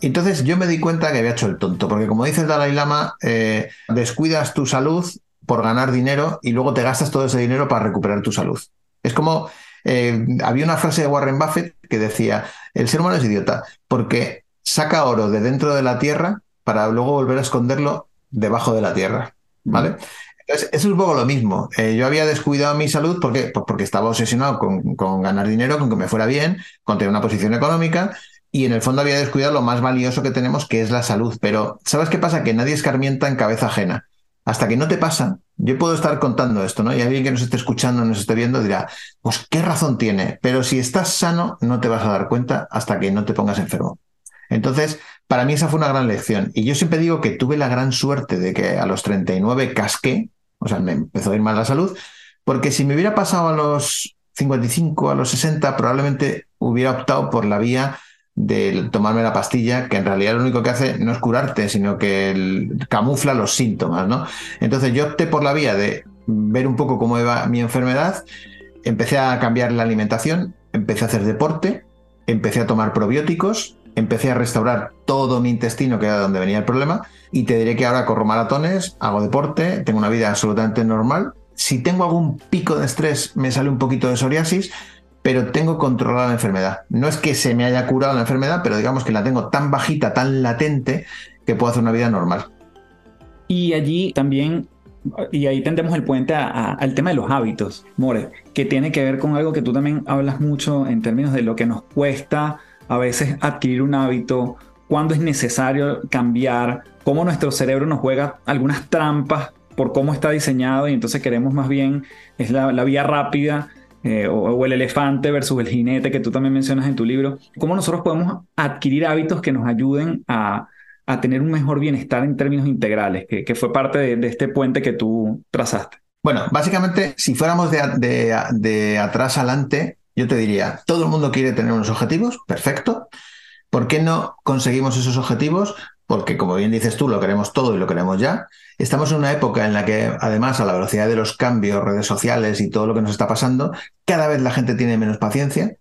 Entonces yo me di cuenta que había hecho el tonto, porque como dice Dalai Lama, eh, descuidas tu salud por ganar dinero y luego te gastas todo ese dinero para recuperar tu salud. Es como, eh, había una frase de Warren Buffett que decía, el ser humano es idiota porque saca oro de dentro de la tierra para luego volver a esconderlo debajo de la tierra. ¿Vale? Entonces, eso es un poco lo mismo. Eh, yo había descuidado mi salud porque, pues porque estaba obsesionado con, con, ganar dinero, con que me fuera bien, con tener una posición económica, y en el fondo había descuidado lo más valioso que tenemos, que es la salud. Pero, ¿sabes qué pasa? Que nadie escarmienta en cabeza ajena hasta que no te pasa. Yo puedo estar contando esto, ¿no? Y alguien que nos esté escuchando, nos esté viendo, dirá, pues qué razón tiene. Pero si estás sano, no te vas a dar cuenta hasta que no te pongas enfermo. Entonces, para mí esa fue una gran lección. Y yo siempre digo que tuve la gran suerte de que a los 39 casqué, o sea, me empezó a ir mal la salud, porque si me hubiera pasado a los 55, a los 60, probablemente hubiera optado por la vía de tomarme la pastilla, que en realidad lo único que hace no es curarte, sino que camufla los síntomas, ¿no? Entonces yo opté por la vía de ver un poco cómo iba mi enfermedad, empecé a cambiar la alimentación, empecé a hacer deporte, empecé a tomar probióticos, empecé a restaurar todo mi intestino, que era donde venía el problema, y te diré que ahora corro maratones, hago deporte, tengo una vida absolutamente normal. Si tengo algún pico de estrés, me sale un poquito de psoriasis, pero tengo controlada la enfermedad. No es que se me haya curado la enfermedad, pero digamos que la tengo tan bajita, tan latente, que puedo hacer una vida normal. Y allí también y ahí tendemos el puente al tema de los hábitos, More, que tiene que ver con algo que tú también hablas mucho en términos de lo que nos cuesta a veces adquirir un hábito, cuándo es necesario cambiar, cómo nuestro cerebro nos juega algunas trampas por cómo está diseñado y entonces queremos más bien, es la, vía rápida eh, o, el elefante versus el jinete que tú también mencionas en tu libro, cómo nosotros podemos adquirir hábitos que nos ayuden a, tener un mejor bienestar en términos integrales, que, fue parte de, este puente que tú trazaste. Bueno, básicamente, si fuéramos de, de atrás adelante, yo te diría, todo el mundo quiere tener unos objetivos, perfecto. ¿Por qué no conseguimos esos objetivos? Porque, como bien dices tú, lo queremos todo y lo queremos ya. Estamos en una época en la que, además, a la velocidad de los cambios, redes sociales y todo lo que nos está pasando, cada vez la gente tiene menos paciencia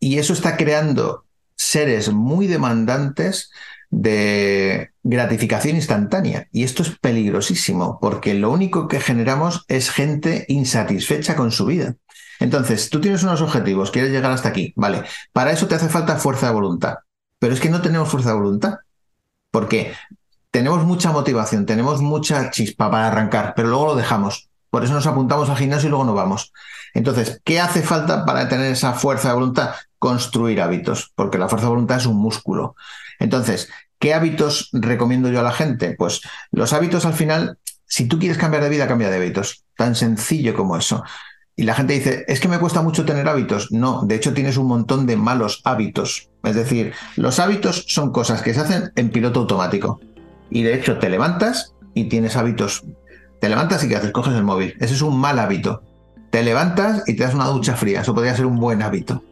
y eso está creando seres muy demandantes de gratificación instantánea. Y esto es peligrosísimo, porque lo único que generamos es gente insatisfecha con su vida. Entonces, tú tienes unos objetivos, quieres llegar hasta aquí, vale. Para eso te hace falta fuerza de voluntad. Pero es que no tenemos fuerza de voluntad. Porque tenemos mucha motivación, tenemos mucha chispa para arrancar, pero luego lo dejamos. Por eso nos apuntamos al gimnasio y luego no vamos. Entonces, ¿qué hace falta para tener esa fuerza de voluntad? Construir hábitos, porque la fuerza de voluntad es un músculo. Entonces, ¿qué hábitos recomiendo yo a la gente? Pues los hábitos al final, si tú quieres cambiar de vida, cambia de hábitos. Tan sencillo como eso. Y la gente dice, es que me cuesta mucho tener hábitos. No, de hecho tienes un montón de malos hábitos. Es decir, los hábitos son cosas que se hacen en piloto automático. Y de hecho te levantas y tienes hábitos. Te levantas y ¿qué haces? Coges el móvil. Ese es un mal hábito. Te levantas y te das una ducha fría. Eso podría ser un buen hábito.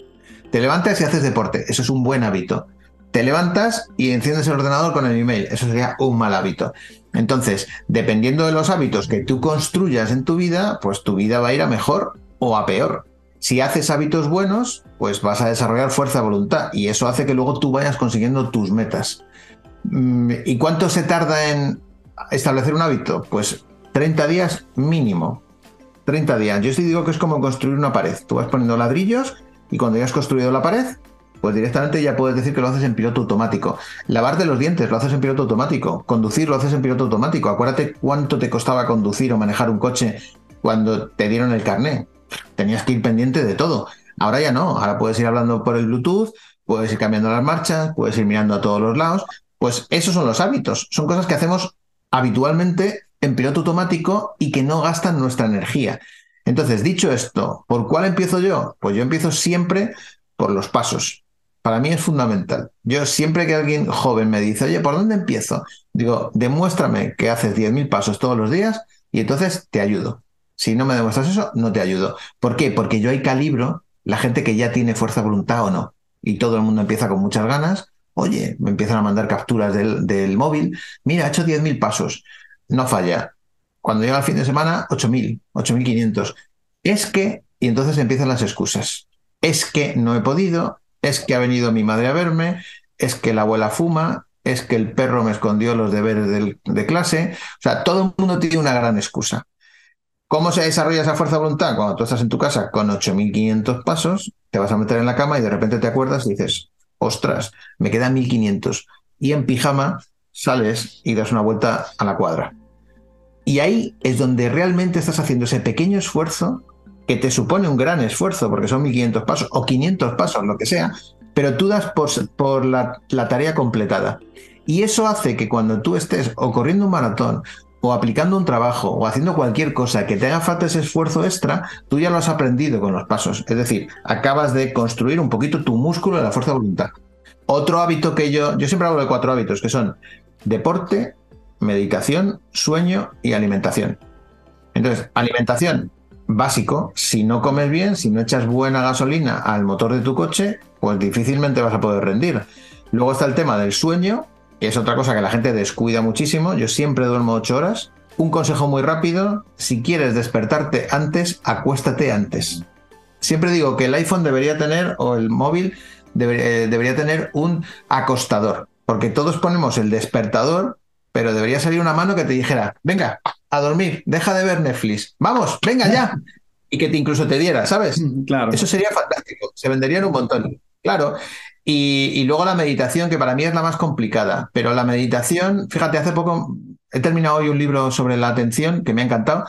Te levantas y haces deporte. Eso es un buen hábito. Te levantas y enciendes el ordenador con el email. Eso sería un mal hábito. Entonces, dependiendo de los hábitos que tú construyas en tu vida, pues tu vida va a ir a mejor o a peor. Si haces hábitos buenos, pues vas a desarrollar fuerza de voluntad y eso hace que luego tú vayas consiguiendo tus metas. Mm, ¿Y cuánto se tarda en establecer un hábito? Pues 30 días mínimo. 30 días. Yo sí digo que es como construir una pared. Tú vas poniendo ladrillos y cuando ya has construido la pared, pues directamente ya puedes decir que lo haces en piloto automático. Lavarte los dientes lo haces en piloto automático. Conducir lo haces en piloto automático. Acuérdate cuánto te costaba conducir o manejar un coche cuando te dieron el carné. Tenías que ir pendiente de todo. Ahora ya no. Ahora puedes ir hablando por el Bluetooth, puedes ir cambiando las marchas, puedes ir mirando a todos los lados. Pues esos son los hábitos. Son cosas que hacemos habitualmente en piloto automático y que no gastan nuestra energía. Entonces, dicho esto, ¿por cuál empiezo yo? Pues yo empiezo siempre por los pasos para mí es fundamental. Yo siempre que alguien joven me dice, oye, ¿por dónde empiezo? Digo, demuéstrame que haces 10.000 pasos todos los días y entonces te ayudo. Si no me demuestras eso, no te ayudo. ¿Por qué? Porque yo ahí calibro la gente que ya tiene fuerza voluntad o no. Y todo el mundo empieza con muchas ganas. Oye, me empiezan a mandar capturas del, móvil. Mira, he hecho 10.000 pasos. No falla. Cuando llega el fin de semana, 8.000, 8.500. Es que, y entonces empiezan las excusas. Es que no he podido, es que ha venido mi madre a verme, es que la abuela fuma, es que el perro me escondió los deberes de clase. O sea, todo el mundo tiene una gran excusa. ¿Cómo se desarrolla esa fuerza de voluntad? Cuando tú estás en tu casa con 8.500 pasos, te vas a meter en la cama y de repente te acuerdas y dices, ostras, me quedan 1.500. Y en pijama sales y das una vuelta a la cuadra. Y ahí es donde realmente estás haciendo ese pequeño esfuerzo que te supone un gran esfuerzo, porque son 1500 pasos o 500 pasos, lo que sea, pero tú das por, la, la, tarea completada. Y eso hace que cuando tú estés o corriendo un maratón, o aplicando un trabajo, o haciendo cualquier cosa que te haga falta ese esfuerzo extra, tú ya lo has aprendido con los pasos. Es decir, acabas de construir un poquito tu músculo de la fuerza de voluntad. Otro hábito que yo, yo siempre hablo de cuatro hábitos, que son deporte, meditación, sueño y alimentación. Entonces, alimentación, básico, si no comes bien, si no echas buena gasolina al motor de tu coche, pues difícilmente vas a poder rendir. Luego está el tema del sueño, es otra cosa que la gente descuida muchísimo. Yo siempre duermo ocho horas. Un consejo muy rápido, si quieres despertarte antes, acuéstate antes. Siempre digo que el iPhone debería tener, o el móvil, debería, eh, debería tener un acostador, porque todos ponemos el despertador, pero debería salir una mano que te dijera, venga, a dormir, deja de ver Netflix, vamos, venga ya. Y que te incluso te diera, ¿sabes? [laughs] Claro. Eso sería fantástico, se venderían un montón. Claro. Y, luego la meditación, que para mí es la más complicada, pero la meditación, fíjate, hace poco he terminado hoy un libro sobre la atención que me ha encantado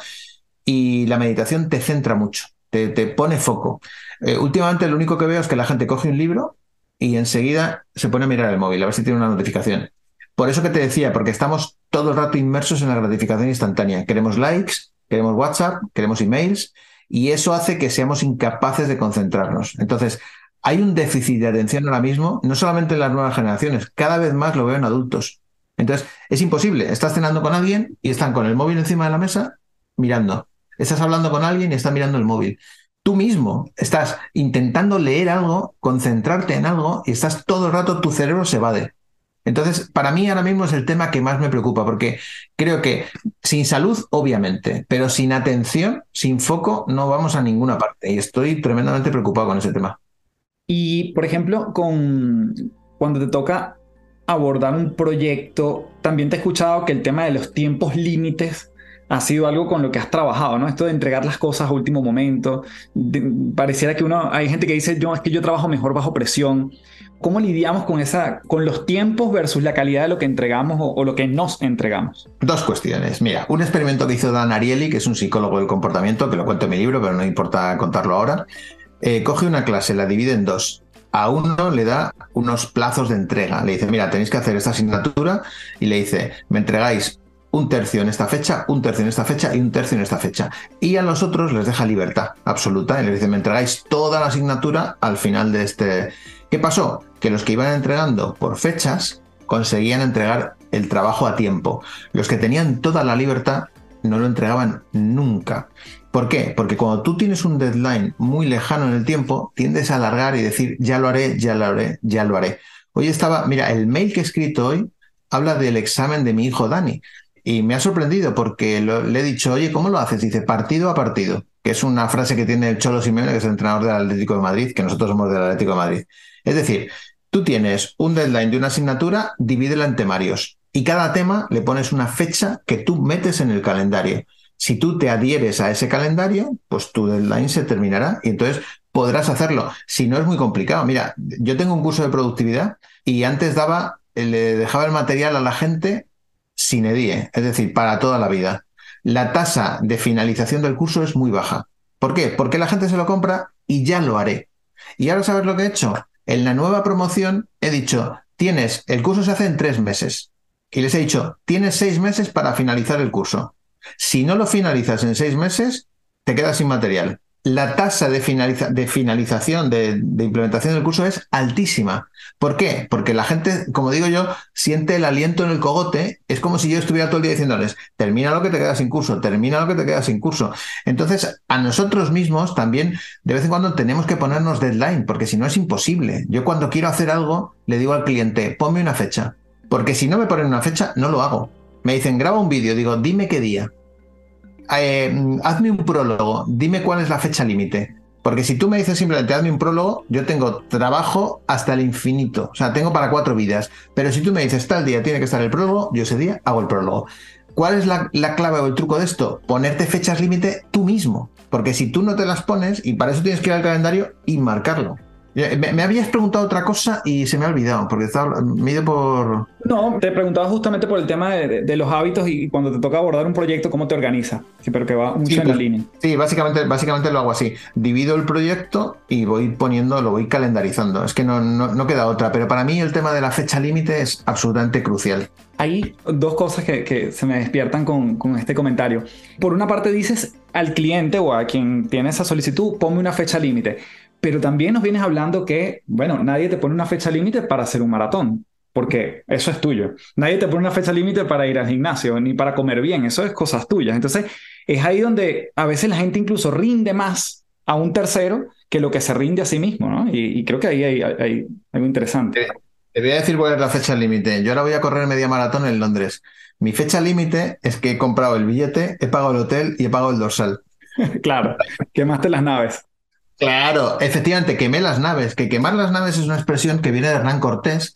y la meditación te centra mucho, te, pone foco. Eh, últimamente lo único que veo es que la gente coge un libro y enseguida se pone a mirar el móvil, a ver si tiene una notificación. Por eso que te decía, porque estamos todo el rato inmersos en la gratificación instantánea. Queremos likes, queremos WhatsApp, queremos emails y eso hace que seamos incapaces de concentrarnos. Entonces, hay un déficit de atención ahora mismo, no solamente en las nuevas generaciones, cada vez más lo veo en adultos. Entonces, es imposible. Estás cenando con alguien y están con el móvil encima de la mesa mirando. Estás hablando con alguien y está mirando el móvil. Tú mismo estás intentando leer algo, concentrarte en algo y estás todo el rato, tu cerebro se evade. Entonces, para mí ahora mismo es el tema que más me preocupa, porque creo que sin salud, obviamente, pero sin atención, sin foco, no vamos a ninguna parte. Y estoy tremendamente preocupado con ese tema. Y, por ejemplo, con cuando te toca abordar un proyecto, también te he escuchado que el tema de los tiempos límites ha sido algo con lo que has trabajado, ¿no? Esto de entregar las cosas a último momento. pareciera que uno, hay gente que dice, yo es que yo trabajo mejor bajo presión. ¿Cómo lidiamos con, esa, con los tiempos versus la calidad de lo que entregamos o, lo que nos entregamos? Dos cuestiones. Mira, un experimento que hizo Dan Ariely, que es un psicólogo del comportamiento, que lo cuento en mi libro, pero no importa contarlo ahora, eh, coge una clase, la divide en dos. A uno le da unos plazos de entrega. Le dice, mira, tenéis que hacer esta asignatura y le dice, me entregáis un tercio en esta fecha, un tercio en esta fecha y un tercio en esta fecha. Y a los otros les deja libertad absoluta y les dice, me entregáis toda la asignatura al final de este... ¿Qué pasó? que los que iban entregando por fechas conseguían entregar el trabajo a tiempo. Los que tenían toda la libertad no lo entregaban nunca. ¿Por qué? Porque cuando tú tienes un deadline muy lejano en el tiempo, tiendes a alargar y decir, ya lo haré, ya lo haré, ya lo haré. Hoy estaba, mira, el mail que he escrito hoy habla del examen de mi hijo Dani. Y me ha sorprendido porque le he dicho, oye, ¿cómo lo haces? Dice, partido a partido, que es una frase que tiene el Cholo Simeone, que es el entrenador del Atlético de Madrid, que nosotros somos del Atlético de Madrid. Es decir, Tú tienes un deadline de una asignatura, divídela en temarios y cada tema le pones una fecha que tú metes en el calendario. Si tú te adhieres a ese calendario, pues tu deadline se terminará y entonces podrás hacerlo. Si no es muy complicado. Mira, yo tengo un curso de productividad y antes daba, le dejaba el material a la gente sin edie, es decir, para toda la vida. La tasa de finalización del curso es muy baja. ¿Por qué? Porque la gente se lo compra y ya lo haré. Y ahora sabes lo que he hecho. En la nueva promoción he dicho, tienes, el curso se hace en tres meses. Y les he dicho, tienes seis meses para finalizar el curso. Si no lo finalizas en seis meses, te quedas sin material la tasa de, de finalización, de, implementación del curso es altísima. ¿Por qué? Porque la gente, como digo yo, siente el aliento en el cogote. Es como si yo estuviera todo el día diciéndoles, termina lo que te queda sin curso, termina lo que te queda sin curso. Entonces, a nosotros mismos también, de vez en cuando, tenemos que ponernos deadline, porque si no es imposible. Yo cuando quiero hacer algo, le digo al cliente, ponme una fecha. Porque si no me ponen una fecha, no lo hago. Me dicen, graba un vídeo, digo, dime qué día. Eh, hazme un prólogo, dime cuál es la fecha límite. Porque si tú me dices simplemente hazme un prólogo, yo tengo trabajo hasta el infinito. O sea, tengo para cuatro vidas. Pero si tú me dices tal día tiene que estar el prólogo, yo ese día hago el prólogo. ¿Cuál es la, la clave o el truco de esto? Ponerte fechas límite tú mismo. Porque si tú no te las pones, y para eso tienes que ir al calendario y marcarlo. Me, habías preguntado otra cosa y se me ha olvidado, porque estaba, me he ido por... No, te preguntaba justamente por el tema de, los hábitos y cuando te toca abordar un proyecto, ¿cómo te organizas? Sí, pero que va mucho en la pues, línea. Sí, básicamente, básicamente lo hago así. Divido el proyecto y voy poniendo, lo voy calendarizando. Es que no, no, queda otra, pero para mí el tema de la fecha límite es absolutamente crucial. Hay dos cosas que, que se me despiertan con, con este comentario. Por una parte dices al cliente o a quien tiene esa solicitud, ponme una fecha límite pero también nos vienes hablando que, bueno, nadie te pone una fecha límite para hacer un maratón, porque eso es tuyo. Nadie te pone una fecha límite para ir al gimnasio, ni para comer bien, eso es cosas tuyas. Entonces, es ahí donde a veces la gente incluso rinde más a un tercero que lo que se rinde a sí mismo, ¿no? Y, creo que ahí hay, algo interesante. Te voy a decir cuál es la fecha límite. Yo ahora voy a correr media maratón en Londres. Mi fecha límite es que he comprado el billete, he pagado el hotel y he pagado el dorsal. [laughs] claro, quemaste las naves. Claro, efectivamente, quemé las naves. Que quemar las naves es una expresión que viene de Hernán Cortés.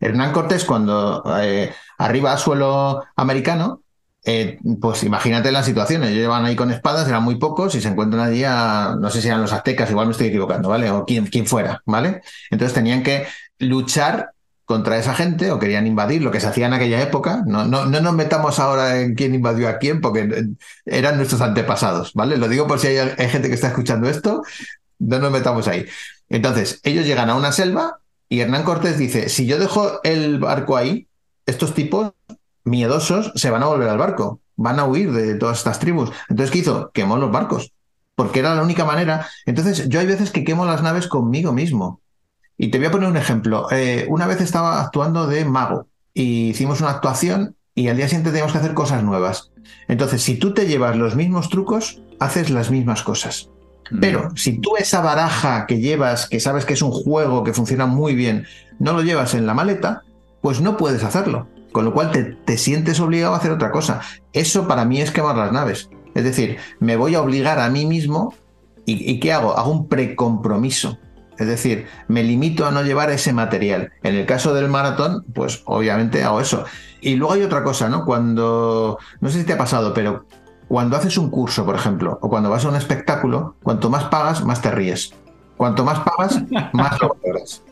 Hernán Cortés, cuando eh, arriba a suelo americano, eh, pues imagínate las situaciones. Llevan ahí con espadas, eran muy pocos y se encuentran allí a, no sé si eran los aztecas, igual me estoy equivocando, ¿vale? O quien, quien fuera, ¿vale? Entonces tenían que luchar contra esa gente o querían invadir, lo que se hacía en aquella época. No, no, no nos metamos ahora en quién invadió a quién, porque eran nuestros antepasados, ¿vale? Lo digo por si hay, gente que está escuchando esto, no nos metamos ahí. Entonces, ellos llegan a una selva y Hernán Cortés dice, si yo dejo el barco ahí, estos tipos miedosos se van a volver al barco, van a huir de todas estas tribus. Entonces, ¿qué hizo? Quemó los barcos, porque era la única manera. Entonces, yo hay veces que quemo las naves conmigo mismo. Y te voy a poner un ejemplo. Eh, una vez estaba actuando de mago y hicimos una actuación y al día siguiente teníamos que hacer cosas nuevas. Entonces, si tú te llevas los mismos trucos, haces las mismas cosas. Mm. Pero si tú esa baraja que llevas, que sabes que es un juego que funciona muy bien, no lo llevas en la maleta, pues no puedes hacerlo. Con lo cual te, te sientes obligado a hacer otra cosa. Eso para mí es quemar las naves. Es decir, me voy a obligar a mí mismo y, ¿y ¿qué hago? Hago un precompromiso. Es decir, me limito a no llevar ese material. En el caso del maratón, pues obviamente hago eso. Y luego hay otra cosa, ¿no? Cuando, no sé si te ha pasado, pero cuando haces un curso, por ejemplo, o cuando vas a un espectáculo, cuanto más pagas, más te ríes. Cuanto más pagas, [laughs] más lo valoras.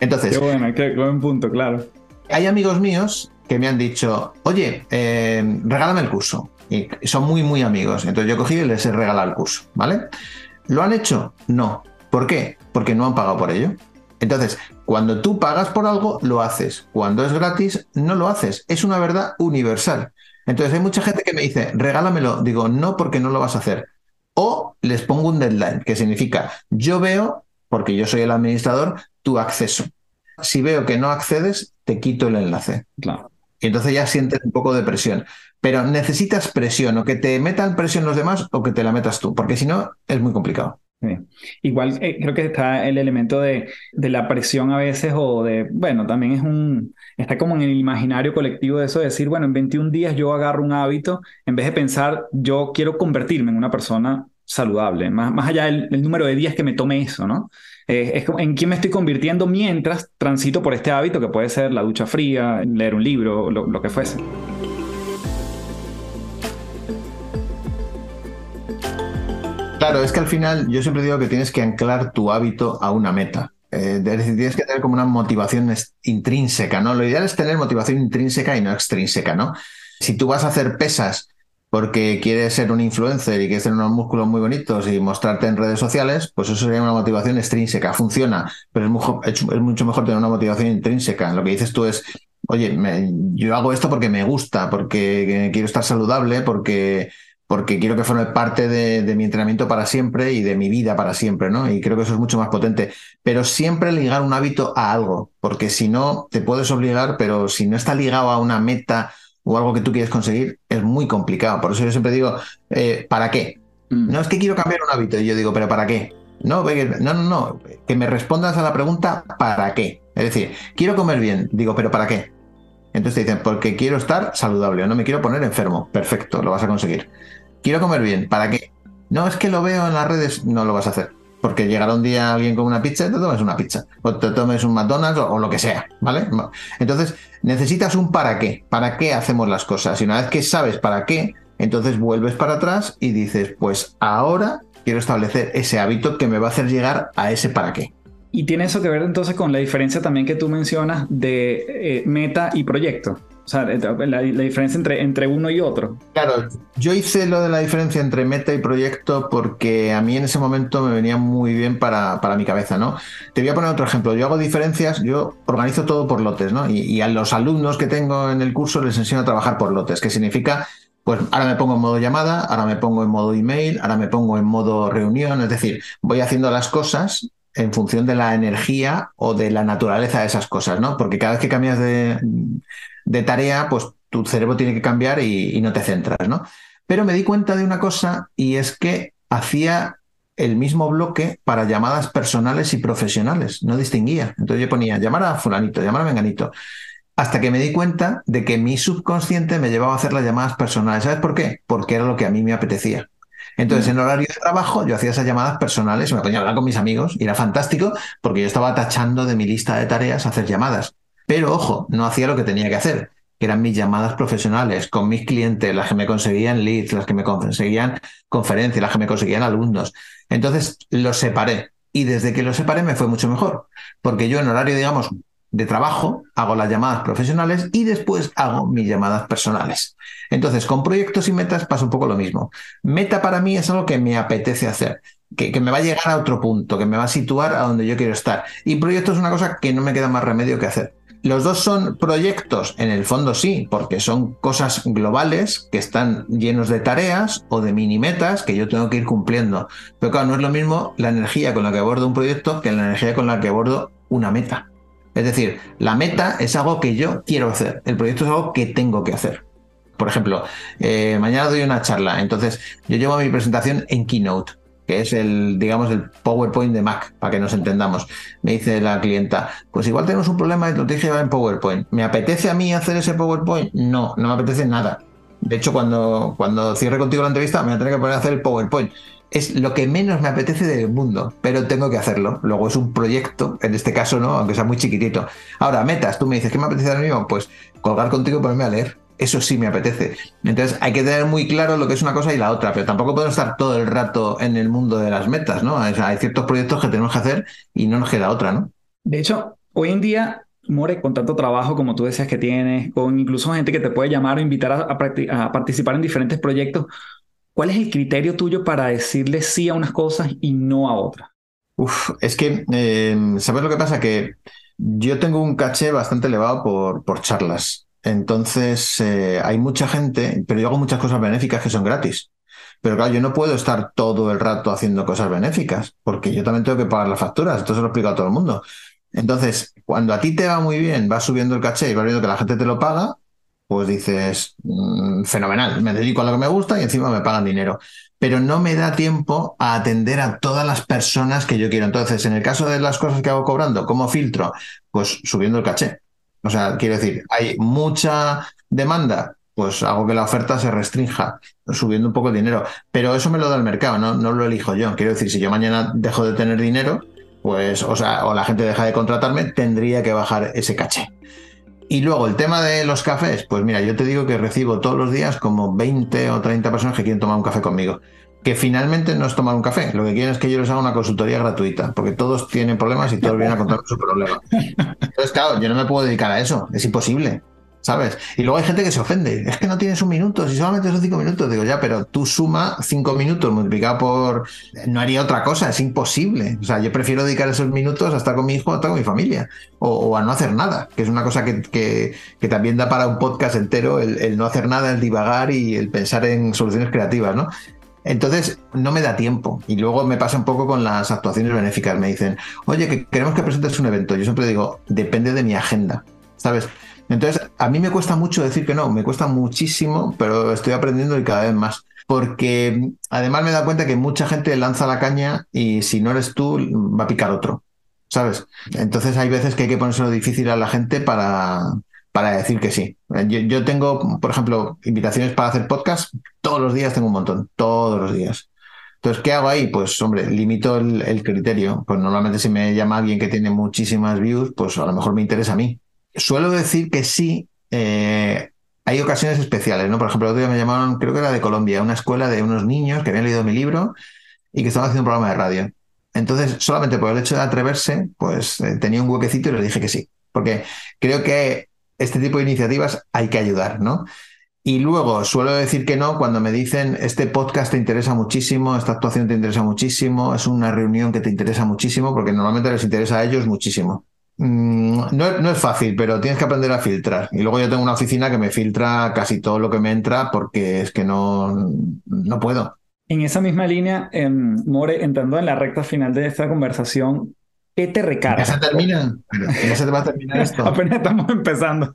Entonces. Qué bueno, qué buen punto, claro. Hay amigos míos que me han dicho, oye, eh, regálame el curso. Y son muy, muy amigos. Entonces yo he cogido y les he regalado el curso, ¿vale? ¿Lo han hecho? No. ¿Por qué? Porque no han pagado por ello. Entonces, cuando tú pagas por algo, lo haces. Cuando es gratis, no lo haces. Es una verdad universal. Entonces, hay mucha gente que me dice, regálamelo. Digo, no, porque no lo vas a hacer. O les pongo un deadline, que significa, yo veo, porque yo soy el administrador, tu acceso. Si veo que no accedes, te quito el enlace. Claro. Y entonces ya sientes un poco de presión. Pero necesitas presión, o que te metan presión los demás o que te la metas tú, porque si no, es muy complicado. Igual eh, creo que está el elemento de, de, la presión a veces o de, bueno, también es un, está como en el imaginario colectivo de eso de decir, bueno, en 21 días yo agarro un hábito en vez de pensar, yo quiero convertirme en una persona saludable, más, más allá del, número de días que me tome eso, ¿no? Eh, es como en quién me estoy convirtiendo mientras transito por este hábito que puede ser la ducha fría, leer un libro, lo, lo que fuese. Claro, es que al final yo siempre digo que tienes que anclar tu hábito a una meta. Eh, tienes que tener como una motivación intrínseca, ¿no? Lo ideal es tener motivación intrínseca y no extrínseca, ¿no? Si tú vas a hacer pesas porque quieres ser un influencer y quieres tener unos músculos muy bonitos y mostrarte en redes sociales, pues eso sería una motivación extrínseca, funciona, pero es, mucho mejor tener una motivación intrínseca. Lo que dices tú es, oye, yo hago esto porque me gusta, porque quiero estar saludable, porque porque quiero que forme parte de, mi entrenamiento para siempre y de mi vida para siempre, ¿no? Y creo que eso es mucho más potente. Pero siempre ligar un hábito a algo, porque si no, te puedes obligar, pero si no está ligado a una meta o algo que tú quieres conseguir, es muy complicado. Por eso yo siempre digo, eh, ¿para qué? Mm. No es que quiero cambiar un hábito, y yo digo, ¿pero para qué? No, no, no, no, que me respondas a la pregunta, ¿para qué? Es decir, quiero comer bien, digo, ¿pero para qué? Entonces te dicen, porque quiero estar saludable, no me quiero poner enfermo. Perfecto, lo vas a conseguir. Quiero comer bien, ¿para qué? No, es que lo veo en las redes, no lo vas a hacer. Porque llegará un día alguien con una pizza y te tomes una pizza. O te tomes un McDonald's o, lo que sea, ¿vale? Entonces, necesitas un para qué. ¿Para qué hacemos las cosas? Y una vez que sabes para qué, entonces vuelves para atrás y dices, pues ahora quiero establecer ese hábito que me va a hacer llegar a ese para qué. Y tiene eso que ver entonces con la diferencia también que tú mencionas de eh, meta y proyecto. O sea, la, diferencia entre, entre uno y otro. Claro, yo hice lo de la diferencia entre meta y proyecto porque a mí en ese momento me venía muy bien para, para mi cabeza, ¿no? Te voy a poner otro ejemplo. Yo hago diferencias, yo organizo todo por lotes, ¿no? Y a los alumnos que tengo en el curso les enseño a trabajar por lotes, que significa pues ahora me pongo en modo llamada, ahora me pongo en modo email, ahora me pongo en modo reunión, es decir, voy haciendo las cosas en función de la energía o de la naturaleza de esas cosas, ¿no? Porque cada vez que cambias de, tarea, pues tu cerebro tiene que cambiar y, no te centras, ¿no? Pero me di cuenta de una cosa y es que hacía el mismo bloque para llamadas personales y profesionales, no distinguía. Entonces yo ponía llamar a fulanito, llamar a menganito, hasta que me di cuenta de que mi subconsciente me llevaba a hacer las llamadas personales. ¿Sabes por qué? Porque era lo que a mí me apetecía. Entonces, en horario de trabajo, yo hacía esas llamadas personales, me ponía a hablar con mis amigos y era fantástico porque yo estaba tachando de mi lista de tareas hacer llamadas. Pero ojo, no hacía lo que tenía que hacer, que eran mis llamadas profesionales con mis clientes, las que me conseguían leads, las que me conseguían conferencias, las que me conseguían alumnos. Entonces, los separé. Y desde que los separé me fue mucho mejor, porque yo en horario, digamos, de trabajo, hago las llamadas profesionales y después hago mis llamadas personales. Entonces, con proyectos y metas pasa un poco lo mismo. Meta para mí es algo que me apetece hacer. Que, que, me va a llegar a otro punto, que me va a situar a donde yo quiero estar. Y proyecto es una cosa que no me queda más remedio que hacer. Los dos son proyectos, en el fondo sí, porque son cosas globales que están llenos de tareas o de mini metas que yo tengo que ir cumpliendo. Pero claro, no es lo mismo la energía con la que abordo un proyecto que la energía con la que abordo una meta. Es decir, la meta es algo que yo quiero hacer, el proyecto es algo que tengo que hacer. Por ejemplo, eh, mañana doy una charla, entonces yo llevo mi presentación en Keynote que es el, digamos, el PowerPoint de Mac, para que nos entendamos. Me dice la clienta, pues igual tenemos un problema y lo tienes en PowerPoint. ¿Me apetece a mí hacer ese PowerPoint? No, no me apetece nada. De hecho, cuando, cuando cierre contigo la entrevista, me voy a tener que poner a hacer el PowerPoint. Es lo que menos me apetece del mundo, pero tengo que hacerlo. Luego es un proyecto, en este caso no, aunque sea muy chiquitito. Ahora, metas, tú me dices, ¿qué me apetece ahora mismo? Pues colgar contigo y ponerme a leer eso sí me apetece. Entonces hay que tener muy claro lo que es una cosa y la otra, pero tampoco podemos estar todo el rato en el mundo de las metas, ¿no? hay ciertos proyectos que tenemos que hacer y no nos queda otra, ¿no? De hecho, hoy en día, More, con tanto trabajo como tú decías que tienes, con incluso gente que te puede llamar o invitar a, participar en diferentes proyectos, ¿cuál es el criterio tuyo para decirle sí a unas cosas y no a otras? Es que, eh, ¿sabes lo que pasa? Que yo tengo un caché bastante elevado por, por charlas. Entonces, eh, hay mucha gente, pero yo hago muchas cosas benéficas que son gratis. Pero claro, yo no puedo estar todo el rato haciendo cosas benéficas, porque yo también tengo que pagar las facturas. Esto se lo explico a todo el mundo. Entonces, cuando a ti te va muy bien, vas subiendo el caché y vas viendo que la gente te lo paga, pues dices, mm, fenomenal, me dedico a lo que me gusta y encima me pagan dinero. Pero no me da tiempo a atender a todas las personas que yo quiero. Entonces, en el caso de las cosas que hago cobrando, ¿cómo filtro? Pues subiendo el caché. O sea, quiero decir, hay mucha demanda, pues hago que la oferta se restrinja, subiendo un poco el dinero. Pero eso me lo da el mercado, no, no lo elijo yo. Quiero decir, si yo mañana dejo de tener dinero, pues, o sea, o la gente deja de contratarme, tendría que bajar ese caché. Y luego el tema de los cafés, pues mira, yo te digo que recibo todos los días como 20 o 30 personas que quieren tomar un café conmigo que finalmente no es tomar un café. Lo que quieren es que yo les haga una consultoría gratuita, porque todos tienen problemas y todos vienen a contar su problema. [laughs] Entonces, claro, yo no me puedo dedicar a eso, es imposible. ¿Sabes? Y luego hay gente que se ofende. Es que no tienes un minuto, si solamente son cinco minutos. Digo, ya, pero tú suma cinco minutos multiplicado por. No haría otra cosa, es imposible. O sea, yo prefiero dedicar esos minutos a estar con mi hijo, a estar con mi familia. O, a no hacer nada, que es una cosa que, que, también da para un podcast entero, el, no hacer nada, el divagar y el pensar en soluciones creativas, ¿no? Entonces, no me da tiempo. Y luego me pasa un poco con las actuaciones benéficas. Me dicen, oye, que queremos que presentes un evento. Yo siempre digo, depende de mi agenda, ¿sabes? Entonces, a mí me cuesta mucho decir que no, me cuesta muchísimo, pero estoy aprendiendo y cada vez más. Porque además me da cuenta que mucha gente lanza la caña y si no eres tú, va a picar otro, ¿sabes? Entonces hay veces que hay que ponérselo difícil a la gente para, para decir que sí. Yo, tengo, por ejemplo, invitaciones para hacer podcast, todos los días tengo un montón, todos los días. Entonces, ¿qué hago ahí? Pues, hombre, limito el, criterio. Pues normalmente si me llama alguien que tiene muchísimas views, pues a lo mejor me interesa a mí. Suelo decir que sí, eh, hay ocasiones especiales, ¿no? Por ejemplo, el otro día me llamaron, creo que era de Colombia, una escuela de unos niños que habían leído mi libro y que estaban haciendo un programa de radio. Entonces, solamente por el hecho de atreverse, pues eh, tenía un huequecito y le dije que sí. Porque creo que este tipo de iniciativas hay que ayudar, ¿no? Y luego suelo decir que no cuando me dicen este podcast te interesa muchísimo, esta actuación te interesa muchísimo, es una reunión que te interesa muchísimo, porque normalmente les interesa a ellos muchísimo. Mm, no, no, es fácil, pero tienes que aprender a filtrar. Y luego yo tengo una oficina que me filtra casi todo lo que me entra porque es que no, no puedo. En esa misma línea, em, More, entrando en la recta final de esta conversación, ¿Qué te recarga? ¿Ya se termina? ¿Ya se te va a terminar [laughs] esto? Apenas estamos empezando.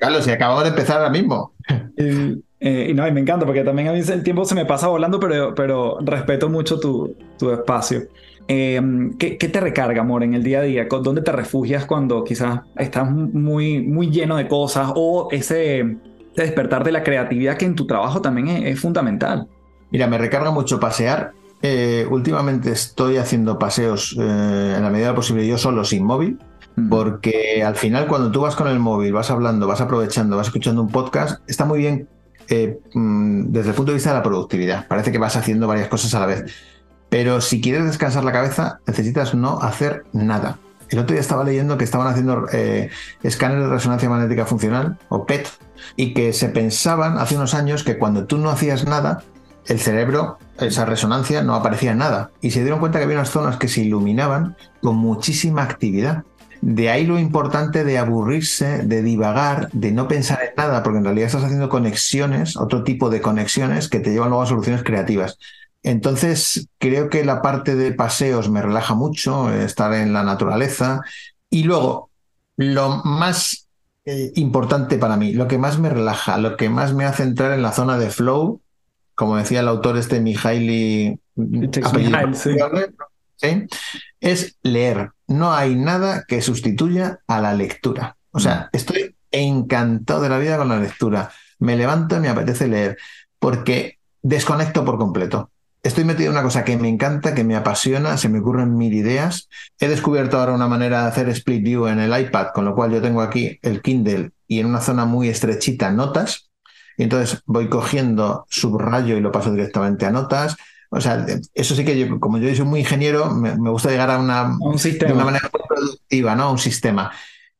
Carlos, si acabamos de empezar ahora mismo. [laughs] eh, no, y me encanta porque también a mí el tiempo se me pasa volando, pero, pero respeto mucho tu, tu espacio. Eh, ¿qué, ¿qué, te recarga, amor, en el día a día? ¿Dónde te refugias cuando quizás estás muy, muy lleno de cosas o ese, despertar de la creatividad que en tu trabajo también es, es fundamental? Mira, me recarga mucho pasear eh, últimamente estoy haciendo paseos eh, en la medida de lo posible yo solo sin móvil, porque al final cuando tú vas con el móvil, vas hablando, vas aprovechando, vas escuchando un podcast, está muy bien eh, mm, desde el punto de vista de la productividad. Parece que vas haciendo varias cosas a la vez. Pero si quieres descansar la cabeza, necesitas no hacer nada. El otro día estaba leyendo que estaban haciendo eh, escáneres de resonancia magnética funcional, o PET, y que se pensaban hace unos años que cuando tú no hacías nada, el cerebro, esa resonancia, no aparecía nada. Y se dieron cuenta que había unas zonas que se iluminaban con muchísima actividad. De ahí lo importante de aburrirse, de divagar, de no pensar en nada, porque en realidad estás haciendo conexiones, otro tipo de conexiones que te llevan luego a soluciones creativas. Entonces, creo que la parte de paseos me relaja mucho, estar en la naturaleza. Y luego, lo más eh, importante para mí, lo que más me relaja, lo que más me hace entrar en la zona de flow, como decía el autor este ¿sí? es leer. No hay nada que sustituya a la lectura. O sea, mm. estoy encantado de la vida con la lectura. Me levanto y me apetece leer porque desconecto por completo. Estoy metido en una cosa que me encanta, que me apasiona, se me ocurren mil ideas. He descubierto ahora una manera de hacer split view en el iPad, con lo cual yo tengo aquí el Kindle y en una zona muy estrechita notas. Y entonces voy cogiendo subrayo y lo paso directamente a notas. O sea, eso sí que yo, como yo soy muy ingeniero, me, gusta llegar a una, un de una manera muy productiva, ¿no? Un sistema.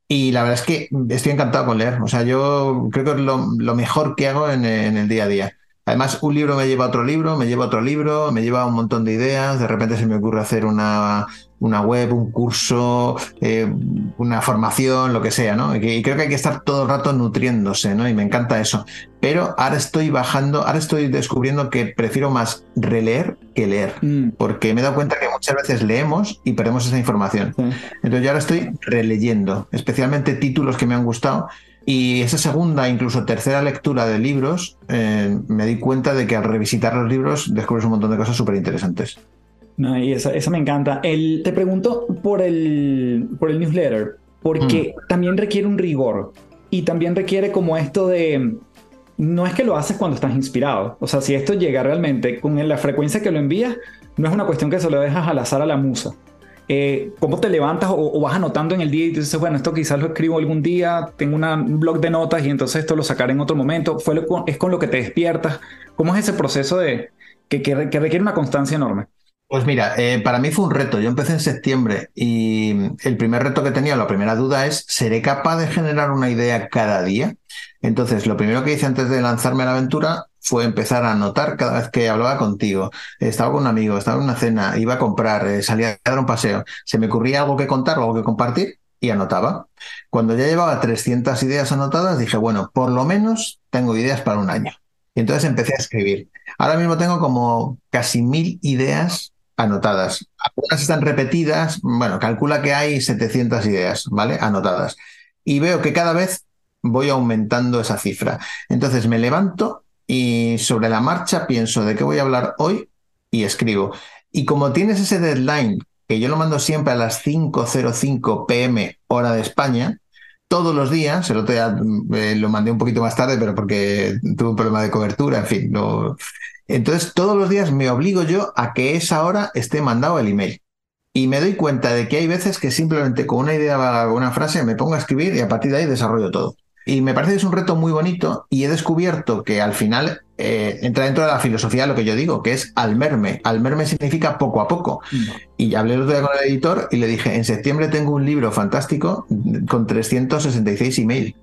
Y la verdad es que estoy encantado con leer. O sea, yo creo que es lo, mejor que hago en, en el día a día. Además, un libro me lleva a otro libro, me lleva a otro libro, me lleva a un montón de ideas, de repente se me ocurre hacer una, una web, un curso, eh, una formación, lo que sea, ¿no? Y, creo que hay que estar todo el rato nutriéndose, ¿no? Y me encanta eso. Pero ahora estoy bajando, ahora estoy descubriendo que prefiero más releer que leer, mm. porque me he dado cuenta que muchas veces leemos y perdemos esa información. Entonces yo ahora estoy releyendo, especialmente títulos que me han gustado y esa segunda, incluso tercera lectura de libros, eh, me di cuenta de que al revisitar los libros descubres un montón de cosas súper interesantes. No, y eso, me encanta. El, te pregunto por el, por el newsletter, porque mm. también requiere un rigor y también requiere como esto de... No es que lo haces cuando estás inspirado. O sea, si esto llega realmente con la frecuencia que lo envías, no es una cuestión que se lo dejas al azar a la musa. Eh, cómo te levantas o, vas anotando en el día y dices, bueno, esto quizás lo escribo algún día, tengo un blog de notas y entonces esto lo sacaré en otro momento, Fue es con lo que te despiertas. ¿Cómo es ese proceso de, que, requiere una constancia enorme? Pues mira, eh, para mí fue un reto. Yo empecé en septiembre y el primer reto que tenía, la primera duda es, ¿seré capaz de generar una idea cada día? Entonces, lo primero que hice antes de lanzarme a la aventura fue empezar a anotar cada vez que hablaba contigo. Estaba con un amigo, estaba en una cena, iba a comprar, eh, salía a dar un paseo. Se me ocurría algo que contar algo que compartir y anotaba. Cuando ya llevaba 300 ideas anotadas, dije, bueno, por lo menos tengo ideas para un año. Y entonces empecé a escribir. Ahora mismo tengo como casi mil ideas anotadas. Algunas están repetidas, bueno, calcula que hay 700 ideas, ¿vale? Anotadas. Y veo que cada vez voy aumentando esa cifra. Entonces me levanto y sobre la marcha pienso de qué voy a hablar hoy y escribo. Y como tienes ese deadline, que yo lo mando siempre a las 5.05 pm hora de España, todos los días, el otro día eh, lo mandé un poquito más tarde, pero porque tuve un problema de cobertura, en fin. Entonces, todos los días me obligo yo a que esa hora esté mandado el email. Y me doy cuenta de que hay veces que simplemente con una idea o una frase me pongo a escribir y a partir de ahí desarrollo todo. Y me parece que es un reto muy bonito y he descubierto que al final eh, entra dentro de la filosofía de lo que yo digo, que es almerme. Almerme significa poco a poco. Mm. Y hablé el otro día con el editor y le dije, en septiembre tengo un libro fantástico con 366 email,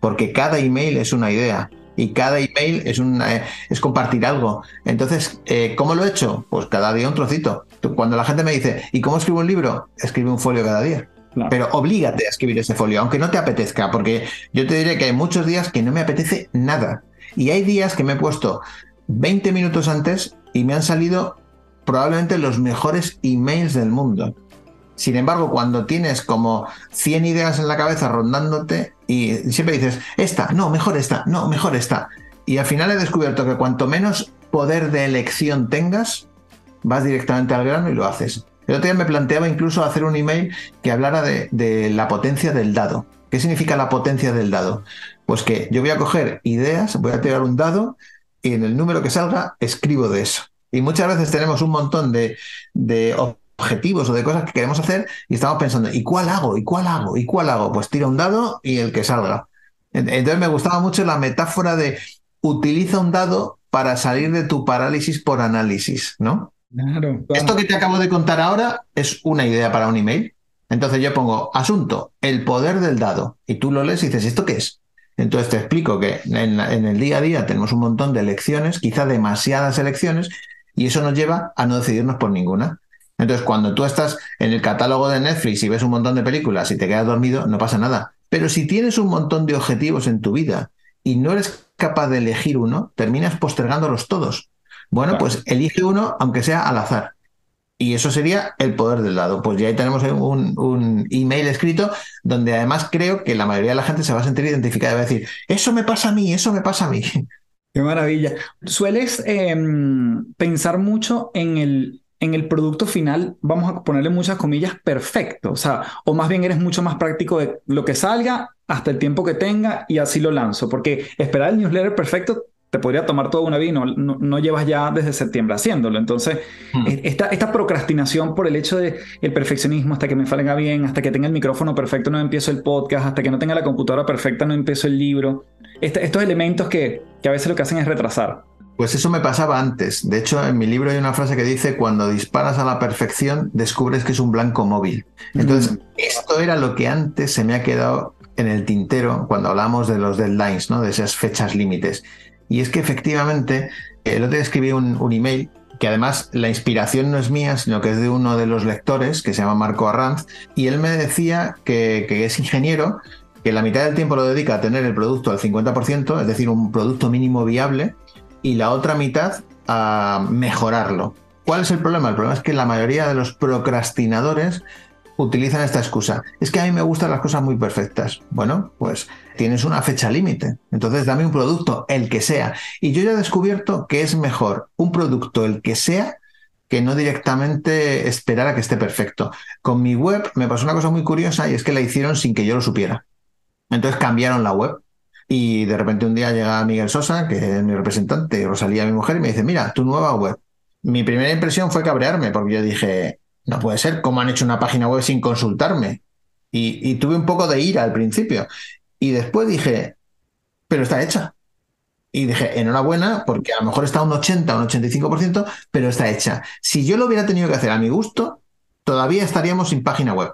porque cada email es una idea y cada email es, eh, es compartir algo. Entonces, eh, ¿cómo lo he hecho? Pues cada día un trocito. Cuando la gente me dice, ¿y cómo escribo un libro? Escribe un folio cada día. Pero oblígate a escribir ese folio, aunque no te apetezca, porque yo te diré que hay muchos días que no me apetece nada. Y hay días que me he puesto 20 minutos antes y me han salido probablemente los mejores emails del mundo. Sin embargo, cuando tienes como 100 ideas en la cabeza rondándote y siempre dices, esta, no, mejor esta, no, mejor esta. Y al final he descubierto que cuanto menos poder de elección tengas, vas directamente al grano y lo haces. El otro día me planteaba incluso hacer un email que hablara de, la potencia del dado. ¿Qué significa la potencia del dado? Pues que yo voy a coger ideas, voy a tirar un dado y en el número que salga escribo de eso. Y muchas veces tenemos un montón de, objetivos o de cosas que queremos hacer y estamos pensando, ¿y cuál hago? ¿Y cuál hago? ¿Y cuál hago? Pues tira un dado y el que salga. Entonces me gustaba mucho la metáfora de utiliza un dado para salir de tu parálisis por análisis, ¿no? Esto que te acabo de contar ahora es una idea para un email. Entonces yo pongo asunto, el poder del dado, y tú lo lees y dices, ¿esto qué es? Entonces te explico que en, el día a día tenemos un montón de elecciones, quizá demasiadas elecciones, y eso nos lleva a no decidirnos por ninguna. Entonces, cuando tú estás en el catálogo de Netflix y ves un montón de películas y te quedas dormido, no pasa nada. Pero si tienes un montón de objetivos en tu vida y no eres capaz de elegir uno, terminas postergándolos todos. Bueno, pues elige uno, aunque sea al azar. Y eso sería el poder del dado. Pues ya ahí tenemos un, un, email escrito donde además creo que la mayoría de la gente se va a sentir identificada y va a decir, eso me pasa a mí, eso me pasa a mí. [laughs] Qué maravilla. Sueles em, pensar mucho en el, en el producto final, vamos a ponerle muchas comillas, perfecto. O sea, o más bien eres mucho más práctico de lo que salga hasta el tiempo que tenga y así lo lanzo. Porque esperar el newsletter perfecto te podría tomar toda una vida y no, no, llevas ya desde septiembre haciéndolo. Entonces, hmm. esta, esta, procrastinación por el hecho de el perfeccionismo, hasta que me salga bien, hasta que tenga el micrófono perfecto, no empiezo el podcast, hasta que no tenga la computadora perfecta, no empiezo el libro. Este, estos elementos que, que a veces lo que hacen es retrasar. Pues eso me pasaba antes. De hecho, en mi libro hay una frase que dice, cuando disparas a la perfección, descubres que es un blanco móvil. Entonces, hmm. esto era lo que antes se me ha quedado en el tintero cuando hablamos de los deadlines, ¿no? de esas fechas límites. Y es que efectivamente, el otro día escribí un, email que además la inspiración no es mía, sino que es de uno de los lectores, que se llama Marco Arranz, y él me decía que, es ingeniero, que la mitad del tiempo lo dedica a tener el producto al 50%, es decir, un producto mínimo viable, y la otra mitad a mejorarlo. ¿Cuál es el problema? El problema es que la mayoría de los procrastinadores utilizan esta excusa. Es que a mí me gustan las cosas muy perfectas. Bueno, pues tienes una fecha límite. Entonces dame un producto, el que sea. Y yo ya he descubierto que es mejor un producto, el que sea, que no directamente esperar a que esté perfecto. Con mi web me pasó una cosa muy curiosa y es que la hicieron sin que yo lo supiera. Entonces cambiaron la web. Y de repente un día llega Miguel Sosa, que es mi representante, Rosalía, mi mujer, y me dice, mira, tu nueva web. Mi primera impresión fue cabrearme, porque yo dije, no puede ser, ¿cómo han hecho una página web sin consultarme? Y, tuve un poco de ira al principio. Y después dije, pero está hecha. Y dije, enhorabuena, porque a lo mejor está un 80, un 85%, pero está hecha. Si yo lo hubiera tenido que hacer a mi gusto, todavía estaríamos sin página web.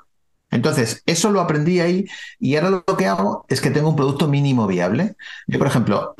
Entonces, eso lo aprendí ahí y ahora lo que hago es que tengo un producto mínimo viable. Yo, por ejemplo,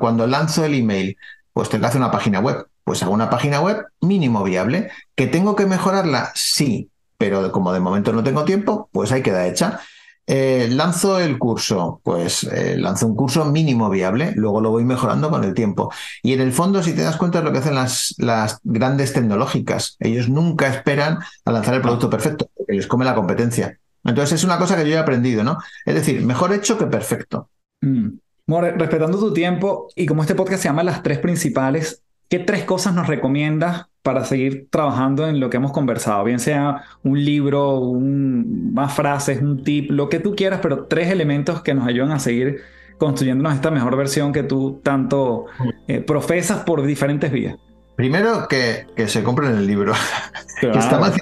cuando lanzo el email, pues tengo que hacer una página web pues hago una página web mínimo viable. ¿Que tengo que mejorarla? Sí, pero como de momento no tengo tiempo, pues ahí queda hecha. Eh, lanzo el curso, pues eh, lanzo un curso mínimo viable, luego lo voy mejorando con el tiempo. Y en el fondo, si te das cuenta, es lo que hacen las, las grandes tecnológicas. Ellos nunca esperan a lanzar el producto perfecto, porque les come la competencia. Entonces es una cosa que yo he aprendido, ¿no? Es decir, mejor hecho que perfecto. Mm. More, respetando tu tiempo, y como este podcast se llama Las tres principales, ¿qué tres cosas nos recomiendas para seguir trabajando en lo que hemos conversado? Bien sea un libro, un, más frases, un tip, lo que tú quieras, pero tres elementos que nos ayudan a seguir construyéndonos esta mejor versión que tú tanto eh, profesas por diferentes vías. Primero, que, que se compren el libro. [laughs] que está más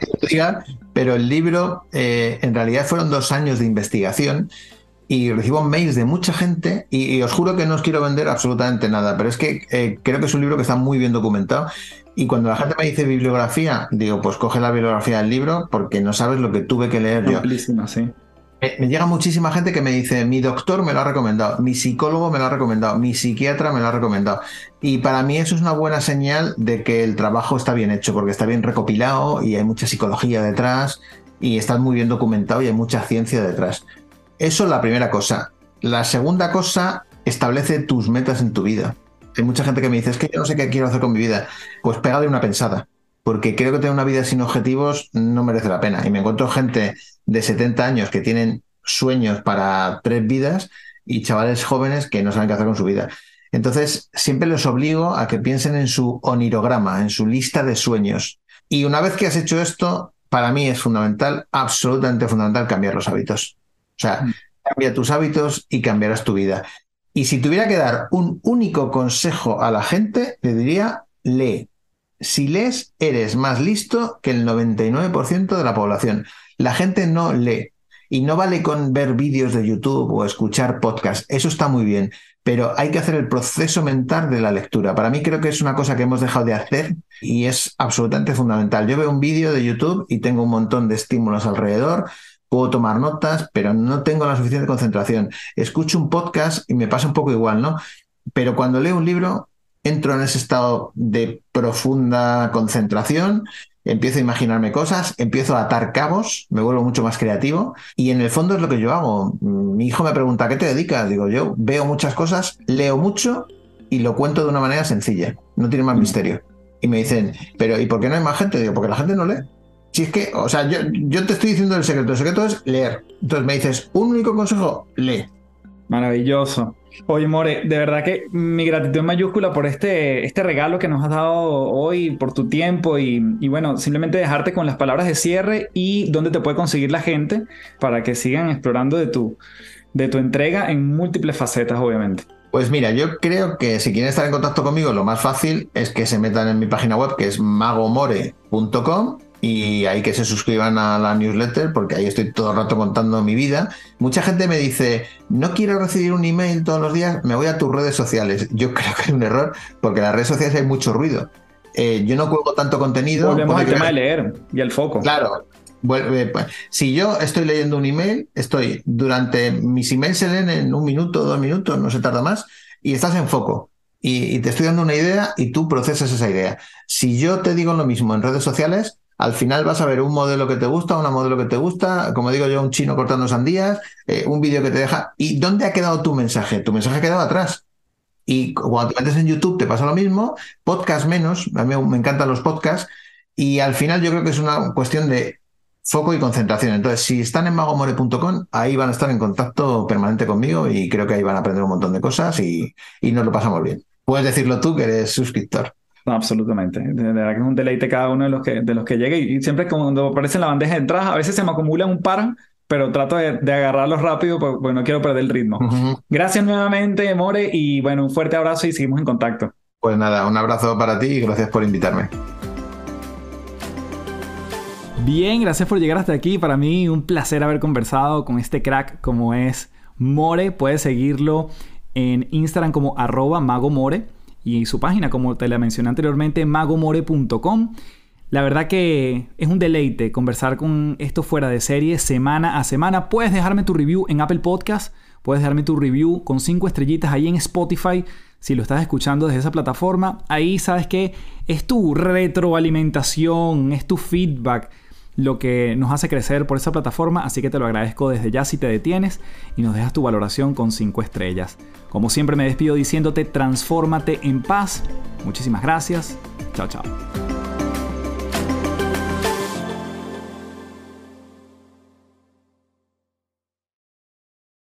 pero el libro eh, en realidad fueron dos años de investigación y recibo mails de mucha gente y, os juro que no os quiero vender absolutamente nada, pero es que eh, creo que es un libro que está muy bien documentado y cuando la gente me dice bibliografía, digo, pues coge la bibliografía del libro porque no sabes lo que tuve que leer yo. sí. me llega muchísima gente que me dice, mi doctor me lo ha recomendado, mi psicólogo me lo ha recomendado, mi psiquiatra me lo ha recomendado. Y para mí eso es una buena señal de que el trabajo está bien hecho, porque está bien recopilado y hay mucha psicología detrás y está muy bien documentado y hay mucha ciencia detrás. Eso es la primera cosa. La segunda cosa, establece tus metas en tu vida. Hay mucha gente que me dice, es que yo no sé qué quiero hacer con mi vida. Pues pégale una pensada, porque creo que tener una vida sin objetivos no merece la pena. Y me encuentro gente de 70 años que tienen sueños para tres vidas y chavales jóvenes que no saben qué hacer con su vida. Entonces, siempre les obligo a que piensen en su onirograma, en su lista de sueños. Y una vez que has hecho esto, para mí es fundamental, absolutamente fundamental, cambiar los hábitos. O sea, mm. cambia tus hábitos y cambiarás tu vida. Y si tuviera que dar un único consejo a la gente, le diría, lee. Si lees, eres más listo que el 99% de la población. La gente no lee. Y no vale con ver vídeos de YouTube o escuchar podcasts. Eso está muy bien. pero hay que hacer el proceso mental de la lectura. Para mí creo que es una cosa que hemos dejado de hacer y es absolutamente fundamental. Yo veo un vídeo de YouTube y tengo un montón de estímulos alrededor, puedo tomar notas, pero no tengo la suficiente concentración. Escucho un podcast y me pasa un poco igual, ¿no? Pero cuando leo un libro, entro en ese estado de profunda concentración empiezo a imaginarme cosas, empiezo a atar cabos, me vuelvo mucho más creativo y en el fondo es lo que yo hago. Mi hijo me pregunta, ¿a qué te dedicas? Digo, yo veo muchas cosas, leo mucho y lo cuento de una manera sencilla, no tiene más mm. misterio. Y me dicen, pero ¿y por qué no hay más gente? Digo, porque la gente no lee. Si es que, o sea, yo, yo te estoy diciendo el secreto, el secreto es leer. Entonces me dices, un único consejo, lee. Maravilloso. Oye, More, de verdad que mi gratitud mayúscula por este, este regalo que nos has dado hoy, por tu tiempo y, bueno, simplemente dejarte con las palabras de cierre y dónde te puede conseguir la gente para que sigan explorando de tu, de tu entrega en múltiples facetas, obviamente. Pues mira, yo creo que si quieren estar en contacto conmigo, lo más fácil es que se metan en mi página web, que es magomore.com y ahí que se suscriban a la newsletter porque ahí estoy todo el rato contando mi vida. Mucha gente me dice, no quiero recibir un email todos los días, me voy a tus redes sociales. Yo [laughs] creo que es un error porque en las redes sociales hay mucho ruido. Eh, yo no cuelgo tanto contenido. Volvemos al tema de leer y el foco. Claro. Pues, si yo estoy leyendo un email, estoy durante mis emails se leen en un minuto, dos minutos, no se tarda más, y estás en foco. y te estoy dando una idea y tú procesas esa idea. Si yo te digo lo mismo en redes sociales, al final vas a ver un modelo que te gusta, una modelo que te gusta, como digo yo, un chino cortando sandías, eh, un vídeo que te deja. ¿Y dónde ha quedado tu mensaje? Tu mensaje ha quedado atrás. Y cuando te metes en YouTube te pasa lo mismo, podcast menos, a mí me encantan los podcasts, y al final yo creo que es una cuestión de foco y concentración. Entonces, si están en magomore.com, ahí van a estar en contacto permanente conmigo y creo que ahí van a aprender un montón de cosas y, y nos lo pasamos bien. Puedes decirlo tú que eres suscriptor. No, absolutamente. De verdad que es un deleite cada uno de los que, de los que llegue. Y siempre cuando aparece en la bandeja de entrada, a veces se me acumulan un par, pero trato de, agarrarlos rápido porque, no quiero perder el ritmo. Gracias nuevamente, More, y bueno, un fuerte abrazo y seguimos en contacto. Pues nada, un abrazo para ti y gracias por invitarme. Bien, gracias por llegar hasta aquí. Para mí un placer haber conversado con este crack como es More. Puedes seguirlo en Instagram como arroba magomore y su página, como te la mencioné anteriormente, magomore.com. La verdad que es un deleite conversar con esto fuera de serie semana a semana. Puedes dejarme tu review en Apple Podcast, puedes dejarme tu review con cinco estrellitas ahí en Spotify. Si lo estás escuchando desde esa plataforma, ahí sabes que es tu retroalimentación, es tu feedback lo que nos hace crecer por esa plataforma, así que te lo agradezco desde ya si te detienes y nos dejas tu valoración con 5 estrellas. Como siempre me despido diciéndote, transfórmate en paz. Muchísimas gracias. Chao, chao.